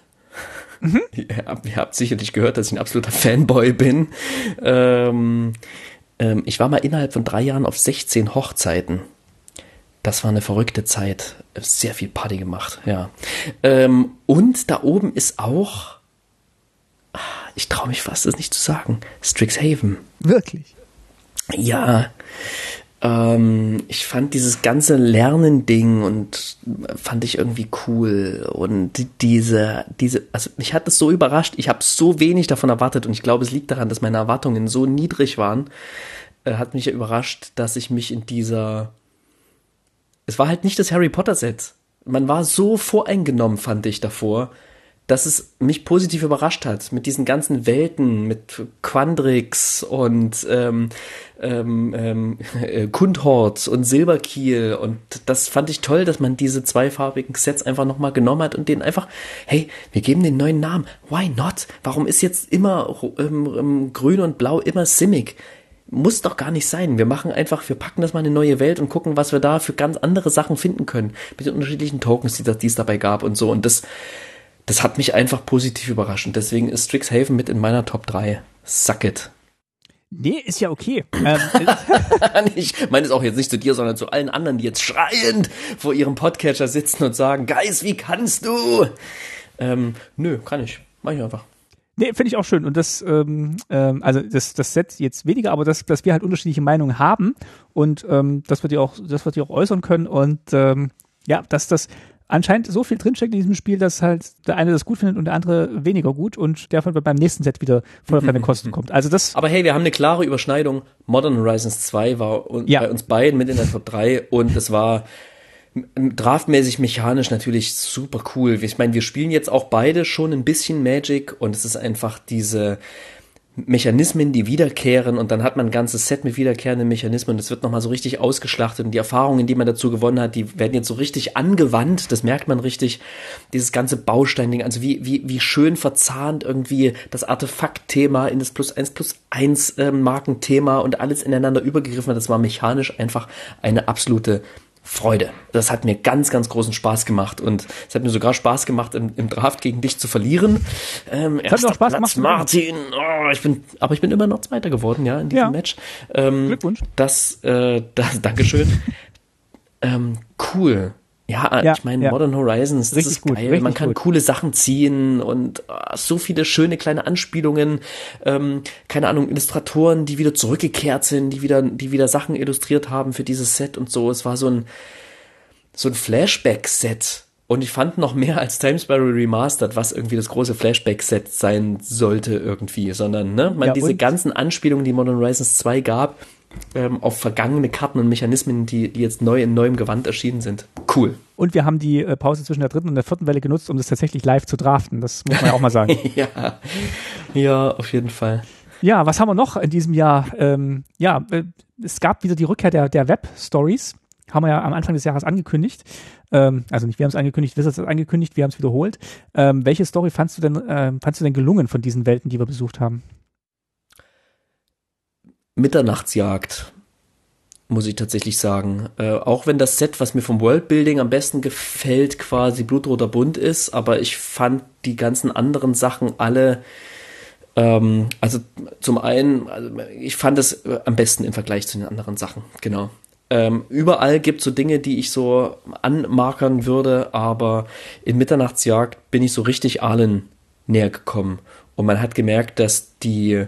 Mhm. Ihr, habt, ihr habt sicherlich gehört, dass ich ein absoluter Fanboy bin. Ähm, ähm, ich war mal innerhalb von drei Jahren auf 16 Hochzeiten. Das war eine verrückte Zeit. Sehr viel Party gemacht, ja. Ähm, und da oben ist auch, ich traue mich fast, das nicht zu sagen, Strixhaven. Wirklich? Ja, ähm, ich fand dieses ganze Lernen-Ding und fand ich irgendwie cool und die- diese, diese, also mich hat es so überrascht. Ich habe so wenig davon erwartet und ich glaube, es liegt daran, dass meine Erwartungen so niedrig waren. Äh, hat mich ja überrascht, dass ich mich in dieser, es war halt nicht das Harry Potter Set. Man war so voreingenommen, fand ich davor, dass es mich positiv überrascht hat mit diesen ganzen Welten, mit Quandrix und ähm, ähm, ähm, äh, Kundhort und Silberkiel und das fand ich toll, dass man diese zweifarbigen Sets einfach nochmal genommen hat und denen einfach, hey, wir geben den neuen Namen, why not? Warum ist jetzt immer ähm, ähm, grün und blau immer Simic? Muss doch gar nicht sein. Wir machen einfach, wir packen das mal in eine neue Welt und gucken, was wir da für ganz andere Sachen finden können. Mit den unterschiedlichen Tokens, die, die es dabei gab und so. Und das, das hat mich einfach positiv überrascht. Und deswegen ist Strixhaven mit in meiner Top 3. Suck it. Nee, ist ja okay. ähm, ich meine es auch jetzt nicht zu dir, sondern zu allen anderen, die jetzt schreiend vor ihrem Podcatcher sitzen und sagen, Geist, wie kannst du? Ähm, nö, kann ich. Mach ich einfach. Nee, finde ich auch schön. Und das, ähm, ähm, also das, das Set jetzt weniger, aber dass, dass wir halt unterschiedliche Meinungen haben und ähm, das wird ihr auch, das wird ihr auch äußern können und ähm, ja, dass das anscheinend so viel drinsteckt in diesem Spiel, dass halt der eine das gut findet und der andere weniger gut und der von beim nächsten Set wieder voll auf seine Kosten kommt. Also das, Aber hey, wir haben eine klare Überschneidung. Modern Horizons 2 war Ja. bei uns beiden mit in der Top 3 und es war draftmäßig mechanisch natürlich super cool. Ich meine, wir spielen jetzt auch beide schon ein bisschen Magic und es ist einfach diese Mechanismen, die wiederkehren und dann hat man ein ganzes Set mit wiederkehrenden Mechanismen und es wird nochmal so richtig ausgeschlachtet und die Erfahrungen, die man dazu gewonnen hat, die werden jetzt so richtig angewandt, das merkt man richtig, dieses ganze Bausteinding, also wie, wie, wie schön verzahnt irgendwie das Artefaktthema in das Plus eins Plus eins ähm, Markenthema und alles ineinander übergegriffen hat, das war mechanisch einfach eine absolute Freude. Das hat mir ganz, ganz großen Spaß gemacht und es hat mir sogar Spaß gemacht, im, im Draft gegen dich zu verlieren. Ähm, mir erster auch Spaß Platz, gemacht. Martin. Oh, ich bin, aber ich bin immer noch Zweiter geworden, ja, in diesem Ja. Match. Ähm, Glückwunsch. Das, äh, das, Dankeschön. ähm, cool. Ja, Ja, ich meine, ja. Modern Horizons, das Richtig ist gut, geil. Man kann gut. coole Sachen ziehen und ah, so viele schöne kleine Anspielungen. Ähm, keine Ahnung, Illustratoren, die wieder zurückgekehrt sind, die wieder, die wieder Sachen illustriert haben für dieses Set und so. Es war so ein, so ein Flashback-Set. Und ich fand noch mehr als Time Sparrow Remastered, was irgendwie das große Flashback-Set sein sollte irgendwie, sondern, ne, man Ja, diese ganzen Anspielungen, die Modern Horizons 2 gab, ähm, auf vergangene Karten und Mechanismen, die, die jetzt neu in neuem Gewand erschienen sind. Cool. und wir haben die äh, Pause zwischen der dritten und der vierten Welle genutzt, um das tatsächlich live zu draften. Das muss man ja auch mal sagen. ja. Ja, auf jeden Fall. Ja, was haben wir noch in diesem Jahr? Ähm, ja, äh, es gab wieder die Rückkehr der, der Web-Stories. haben wir ja am Anfang des Jahres angekündigt. Ähm, also nicht wir haben es angekündigt, Wizards hat es angekündigt, wir haben es wiederholt. Ähm, welche Story fandst du denn, äh, fandst du denn gelungen von diesen Welten, die wir besucht haben? Mitternachtsjagd, muss ich tatsächlich sagen. Äh, auch wenn das Set, was mir vom Worldbuilding am besten gefällt, quasi blutroter Bunt ist, aber ich fand die ganzen anderen Sachen alle ähm, also zum einen, also ich fand es am besten im Vergleich zu den anderen Sachen, genau. Ähm, überall gibt es so Dinge, die ich so anmarkern würde, aber in Mitternachtsjagd bin ich so richtig Allen näher gekommen. Und man hat gemerkt, dass die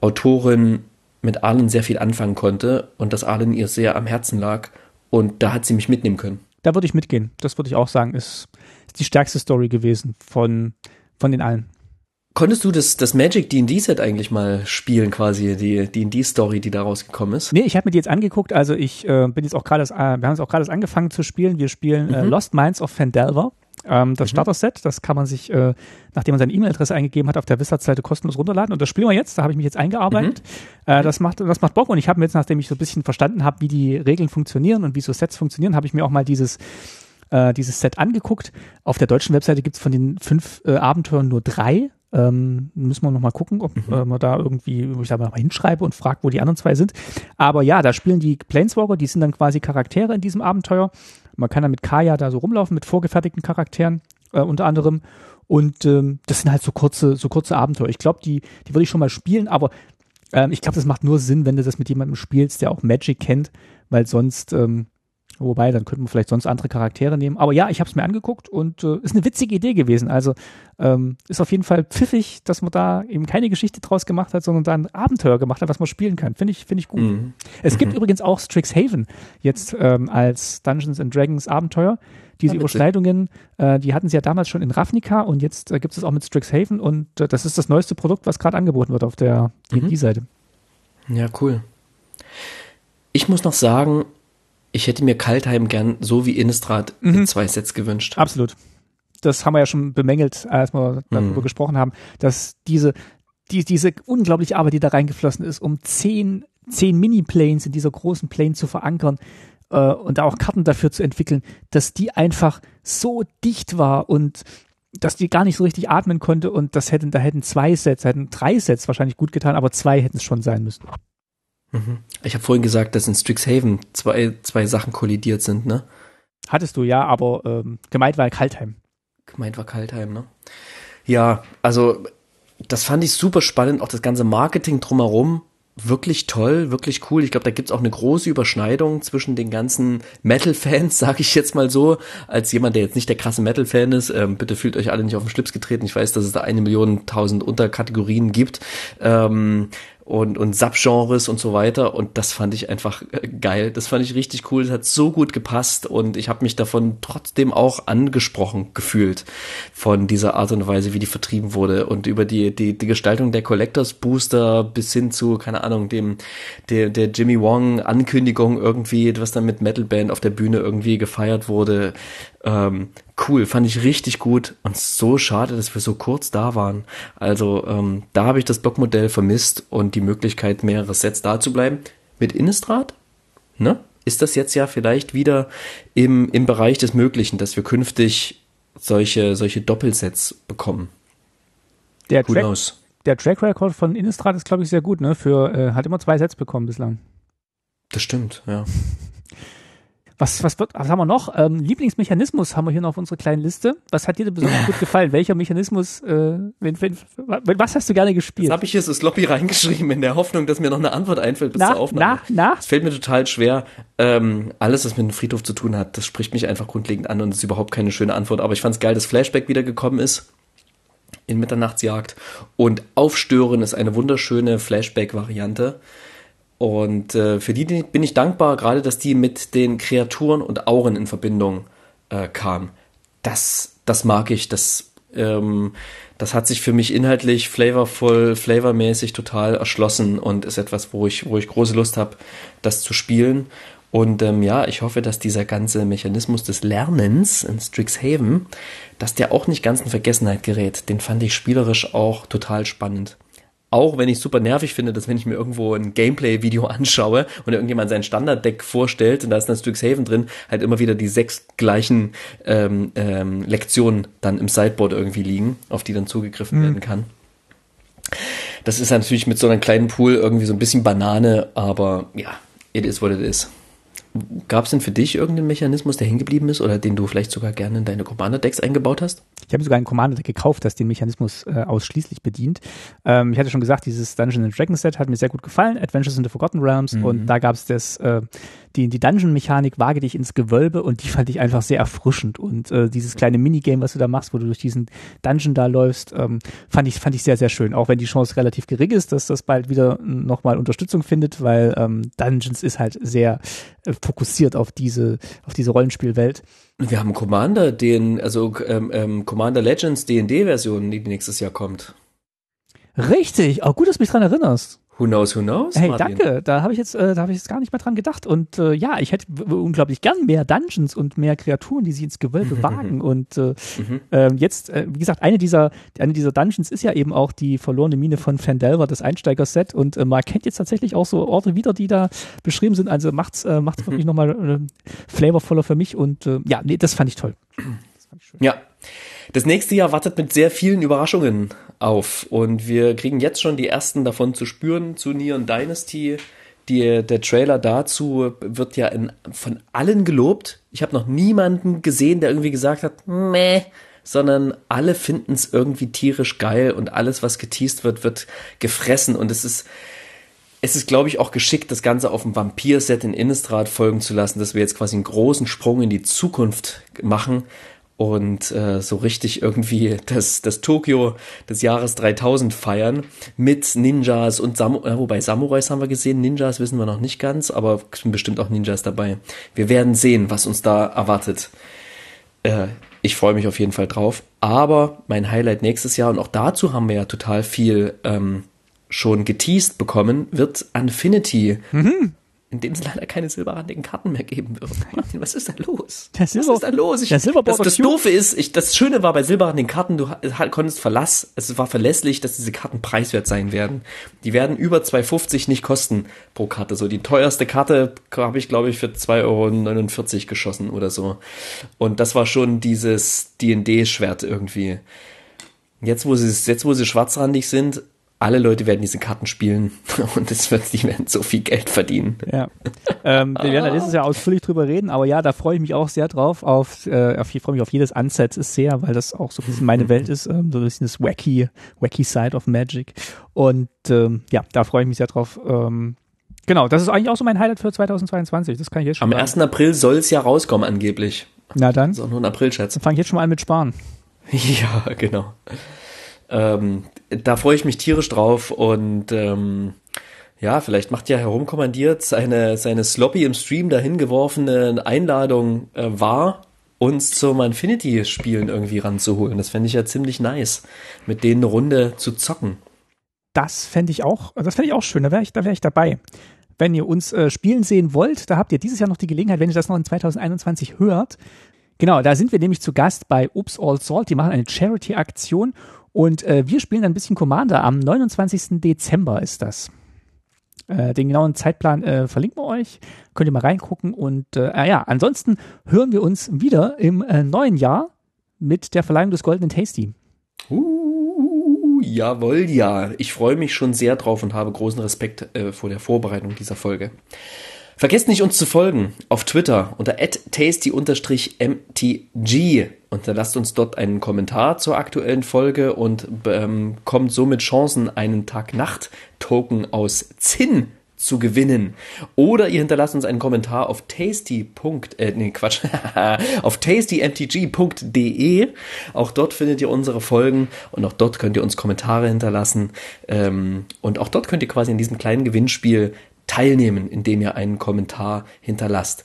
Autorin mit Arlen sehr viel anfangen konnte und dass Arlen ihr sehr am Herzen lag. Und da hat sie mich mitnehmen können. Da würde ich mitgehen. Das würde ich auch sagen, ist, ist die stärkste Story gewesen von, von den allen. Konntest du das, das Magic D&D-Set eigentlich mal spielen, quasi, die D&D-Story, die da rausgekommen ist? Nee, ich habe mir die jetzt angeguckt, also ich äh, bin jetzt auch gerade, äh, wir haben es auch gerade angefangen zu spielen. Wir spielen äh, mhm. äh, Lost Minds of Fandelver. Ähm, das mhm. Starter-Set, das kann man sich, äh, nachdem man seine E-Mail-Adresse eingegeben hat, auf der Wizard-Seite kostenlos runterladen. Und das spielen wir jetzt, da habe ich mich jetzt eingearbeitet. Mhm. Äh, das, macht, das macht Bock und ich habe mir jetzt, nachdem ich so ein bisschen verstanden habe, wie die Regeln funktionieren und wie so Sets funktionieren, habe ich mir auch mal dieses äh, dieses Set angeguckt. Auf der deutschen Webseite gibt es von den fünf äh, Abenteuern nur drei. Ähm, müssen wir noch mal gucken, ob mhm. äh, man da irgendwie, wo ich da mal hinschreibe und frage, wo die anderen zwei sind. Aber ja, da spielen die Planeswalker, die sind dann quasi Charaktere in diesem Abenteuer. Man kann dann mit Kaya da so rumlaufen, mit vorgefertigten Charakteren äh, unter anderem. Und ähm, das sind halt so kurze, so kurze Abenteuer. Ich glaube, die, die würde ich schon mal spielen, aber ähm, ich glaube, das macht nur Sinn, wenn du das mit jemandem spielst, der auch Magic kennt, weil sonst ähm, Wobei, dann könnten wir vielleicht sonst andere Charaktere nehmen. Aber ja, ich habe es mir angeguckt und äh, ist eine witzige Idee gewesen. Also ähm, ist auf jeden Fall pfiffig, dass man da eben keine Geschichte draus gemacht hat, sondern da ein Abenteuer gemacht hat, was man spielen kann. Finde ich, finde ich gut. Mhm. Es gibt mhm. übrigens auch Strixhaven jetzt ähm, als Dungeons and Dragons Abenteuer. Diese ja, Überschneidungen, äh, die hatten sie ja damals schon in Ravnica und jetzt äh, gibt es auch mit Strixhaven und äh, das ist das neueste Produkt, was gerade angeboten wird auf der D&D-Seite. Mhm. Ja, cool. Ich muss noch sagen, ich hätte mir Kaltheim gern so wie Innistrad mhm. in zwei Sets gewünscht. Absolut. Das haben wir ja schon bemängelt, als wir darüber mhm. gesprochen haben, dass diese, die, diese unglaubliche Arbeit, die da reingeflossen ist, um zehn, zehn Mini-Planes in dieser großen Plane zu verankern äh, und auch Karten dafür zu entwickeln, dass die einfach so dicht war und dass die gar nicht so richtig atmen konnte und das hätten, da hätten zwei Sets, hätten drei Sets wahrscheinlich gut getan, aber zwei hätten es schon sein müssen. Ich habe vorhin gesagt, dass in Strixhaven zwei, zwei Sachen kollidiert sind, ne? Hattest du ja, aber ähm, gemeint war Kaltheim. Gemeint war Kaltheim, ne? Ja, also das fand ich super spannend, auch das ganze Marketing drumherum. Wirklich toll, wirklich cool. Ich glaube, da gibt's auch eine große Überschneidung zwischen den ganzen Metal-Fans, sage ich jetzt mal so, als jemand, der jetzt nicht der krasse Metal-Fan ist. Ähm, bitte fühlt euch alle nicht auf den Schlips getreten. Ich weiß, dass es da eine Million tausend Unterkategorien gibt. Ähm, und, und Subgenres und so weiter. Und das fand ich einfach äh, geil. Das fand ich richtig cool. Das hat so gut gepasst und ich habe mich davon trotzdem auch angesprochen gefühlt von dieser Art und Weise, wie die vertrieben wurde und über die, die, die Gestaltung der Collectors Booster bis hin zu, keine Ahnung, dem, der, der Jimmy Wong Ankündigung irgendwie, was dann mit Metal Band auf der Bühne irgendwie gefeiert wurde. Ähm, cool, fand ich richtig gut und so schade, dass wir so kurz da waren. Also ähm, da habe ich das Blockmodell vermisst und die Möglichkeit, mehrere Sets da zu bleiben. Mit Innistrad, ne? Ist das jetzt ja vielleicht wieder im, im Bereich des Möglichen, dass wir künftig solche, solche Doppelsets bekommen. Der Who Track, knows? Der Track Record von Innistrad ist, glaube ich, sehr gut, ne? Für, äh, hat immer zwei Sets bekommen bislang. Das stimmt, ja. Was, was, wird, was haben wir noch? Ähm, Lieblingsmechanismus haben wir hier noch auf unserer kleinen Liste. Was hat dir denn besonders gut gefallen? Welcher Mechanismus, äh, wenn, wenn, was hast du gerne gespielt? Das habe ich hier so sloppy reingeschrieben, in der Hoffnung, dass mir noch eine Antwort einfällt bis na, zur Aufnahme. Na, na? Es fällt mir total schwer. Ähm, alles, was mit dem Friedhof zu tun hat, das spricht mich einfach grundlegend an und ist überhaupt keine schöne Antwort. Aber ich fand es geil, dass Flashback wiedergekommen ist in Mitternachtsjagd. Und Aufstören ist eine wunderschöne Flashback-Variante. Und äh, für die bin ich dankbar, gerade dass die mit den Kreaturen und Auren in Verbindung äh, kam. Das, das mag ich. Das, ähm, das hat sich für mich inhaltlich, flavorvoll, flavormäßig total erschlossen und ist etwas, wo ich, wo ich große Lust habe, das zu spielen. Und ähm, ja, ich hoffe, dass dieser ganze Mechanismus des Lernens in Strixhaven, dass der auch nicht ganz in Vergessenheit gerät. Den fand ich spielerisch auch total spannend. Auch wenn ich super nervig finde, dass wenn ich mir irgendwo ein Gameplay-Video anschaue und irgendjemand sein Standarddeck vorstellt und da ist ein Strixhaven drin, halt immer wieder die sechs gleichen ähm, ähm, Lektionen dann im Sideboard irgendwie liegen, auf die dann zugegriffen mhm. werden kann. Das ist natürlich mit so einem kleinen Pool irgendwie so ein bisschen Banane, aber ja, it is what it is. Gab es denn für dich irgendeinen Mechanismus, der hängen geblieben ist oder den du vielleicht sogar gerne in deine Commander-Decks eingebaut hast? Ich habe sogar ein Commander-Deck gekauft, das den Mechanismus äh, ausschließlich bedient. Ähm, ich hatte schon gesagt, dieses Dungeons Dragons Set hat mir sehr gut gefallen, Adventures in the Forgotten Realms mhm. und da gab es das äh, die, die Dungeon-Mechanik wage dich ins Gewölbe und die fand ich einfach sehr erfrischend. Und äh, dieses kleine Minigame, was du da machst, wo du durch diesen Dungeon da läufst, ähm, fand ich, fand ich sehr, sehr schön. Auch wenn die Chance relativ gering ist, dass das bald wieder nochmal Unterstützung findet, weil ähm, Dungeons ist halt sehr äh, fokussiert auf diese, auf diese Rollenspielwelt. Wir haben Commander, den, also ähm, ähm, Commander Legends D&D-Version, die nächstes Jahr kommt. Richtig, auch gut, dass du mich dran erinnerst. Who knows, who knows? Hey, Martin? danke. Da habe ich jetzt, äh, da habe ich jetzt gar nicht mehr dran gedacht. Und äh, ja, ich hätte unglaublich gern mehr Dungeons und mehr Kreaturen, die sich ins Gewölbe wagen. Und äh, mhm. äh, jetzt, äh, wie gesagt, eine dieser, eine dieser Dungeons ist ja eben auch die verlorene Mine von Fandelver, das Einsteiger-Set. Und äh, man kennt jetzt tatsächlich auch so Orte wieder, die da beschrieben sind. Also macht's, äh, macht's mhm. wirklich nochmal äh, flavorvoller für mich. Und äh, ja, nee, das fand ich toll. Fand ich. Ja. Das nächste Jahr wartet mit sehr vielen Überraschungen auf und wir kriegen jetzt schon die ersten davon zu spüren zu Neon Dynasty. Die, der Trailer dazu wird ja in, von allen gelobt. Ich habe noch niemanden gesehen, der irgendwie gesagt hat, meh, sondern alle finden es irgendwie tierisch geil und alles, was geteased wird, wird gefressen und es ist, es ist, glaube ich, auch geschickt, das Ganze auf dem Vampir-Set in Innistrad folgen zu lassen, dass wir jetzt quasi einen großen Sprung in die Zukunft machen und äh, so richtig irgendwie das, das Tokio des Jahres 3000 feiern mit Ninjas und Samurai, wobei Samurais haben wir gesehen, Ninjas wissen wir noch nicht ganz, aber sind bestimmt auch Ninjas dabei. Wir werden sehen, was uns da erwartet. Äh, ich freue mich auf jeden Fall drauf. Aber mein Highlight nächstes Jahr, und auch dazu haben wir ja total viel ähm, schon geteased bekommen, wird Infinity. Mhm in dem es leider keine silberrandigen Karten mehr geben wird. Martin, was ist da los? Der Silber, was ist da los? Ich, der das, das Doofe ist, ich, das Schöne war bei silberrandigen Karten, du konntest Verlass, es war verlässlich, dass diese Karten preiswert sein werden. Die werden über 2,50 nicht kosten pro Karte. So die teuerste Karte habe ich, glaube ich, für 2,49 Euro geschossen oder so. Und das war schon dieses D&D-Schwert irgendwie. Jetzt, wo sie, jetzt, wo sie schwarzrandig sind, alle Leute werden diese Karten spielen und es wird, die werden so viel Geld verdienen. Ja. ähm, wir werden da nächstes Jahr ausführlich drüber reden, aber ja, da freue ich mich auch sehr drauf. Auf, äh, auf ich freue mich auf jedes Unset ist sehr, weil das auch so ein bisschen meine Welt ist, ähm, so ein bisschen das wacky, wacky Side of Magic. Und ähm, ja, da freue ich mich sehr drauf. Ähm, genau, das ist eigentlich auch so mein Highlight für 2022. Das kann ich jetzt schon Am sagen. 1. April soll es ja rauskommen, angeblich. Na dann. Das ist auch nur ein April-Schatz. Dann fange ich jetzt schon mal an mit Sparen. Ja, genau. Ähm, da freue ich mich tierisch drauf und ähm, ja, vielleicht macht ja herumkommandiert seine, seine sloppy im Stream dahin geworfene Einladung äh, wahr, uns zum Infinity-Spielen irgendwie ranzuholen. Das fände ich ja ziemlich nice, mit denen eine Runde zu zocken. Das fände ich auch, das fände ich auch schön, da wäre ich, da wäre ich dabei. Wenn ihr uns äh, spielen sehen wollt, da habt ihr dieses Jahr noch die Gelegenheit, wenn ihr das noch in 2021 hört. Genau, da sind wir nämlich zu Gast bei Oops All Salt. Die machen eine Charity-Aktion und äh, wir spielen ein bisschen Commander. Am 29. Dezember ist das. Äh, den genauen Zeitplan äh, verlinken wir euch. Könnt ihr mal reingucken. Und äh, ah ja, ansonsten hören wir uns wieder im äh, neuen Jahr mit der Verleihung des Goldenen Tasty. Uh, jawohl, ja. Ich freue mich schon sehr drauf und habe großen Respekt äh, vor der Vorbereitung dieser Folge. Vergesst nicht, uns zu folgen auf Twitter unter tasty-mtg und lasst uns dort einen Kommentar zur aktuellen Folge und ähm, kommt somit Chancen, einen Tag-Nacht-Token aus Zinn zu gewinnen. Oder ihr hinterlasst uns einen Kommentar auf tasty. Äh, nee, Quatsch, auf tastymtg.de. Auch dort findet ihr unsere Folgen und auch dort könnt ihr uns Kommentare hinterlassen. Ähm, und auch dort könnt ihr quasi in diesem kleinen Gewinnspiel teilnehmen, indem ihr einen Kommentar hinterlasst.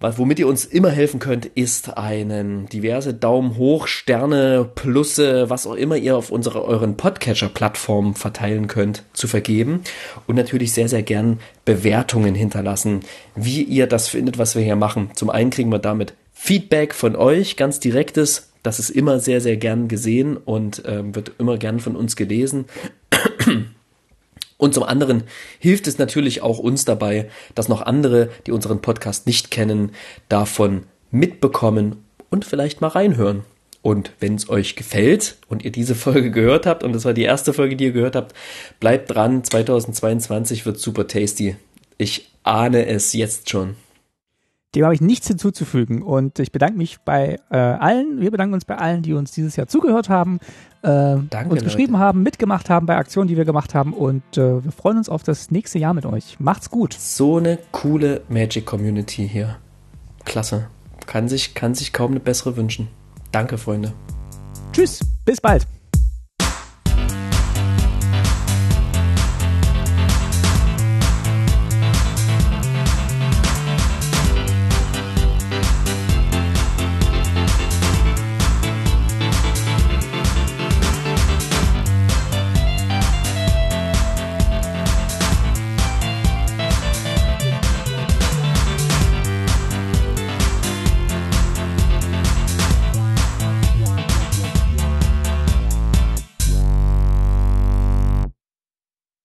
Womit ihr uns immer helfen könnt, ist einen diverse Daumen hoch, Sterne, Plusse, was auch immer ihr auf unsere euren Podcatcher-Plattformen verteilen könnt, zu vergeben. Und natürlich sehr, sehr gern Bewertungen hinterlassen, wie ihr das findet, was wir hier machen. Zum einen kriegen wir damit Feedback von euch, ganz direktes. Das ist immer sehr, sehr gern gesehen und ähm, wird immer gern von uns gelesen. Und zum anderen hilft es natürlich auch uns dabei, dass noch andere, die unseren Podcast nicht kennen, davon mitbekommen und vielleicht mal reinhören. Und wenn es euch gefällt und ihr diese Folge gehört habt, und das war die erste Folge, die ihr gehört habt, bleibt dran. 2022 wird super tasty. Ich ahne es jetzt schon. Dem habe ich nichts hinzuzufügen. Und ich bedanke mich bei äh, allen, wir bedanken uns bei allen, die uns dieses Jahr zugehört haben, äh, Danke, uns geschrieben Leute. haben, mitgemacht haben bei Aktionen, die wir gemacht haben. Und äh, wir freuen uns auf das nächste Jahr mit euch. Macht's gut. So eine coole Magic Community hier. Klasse. Kann sich, kann sich kaum eine bessere wünschen. Danke, Freunde. Tschüss, bis bald.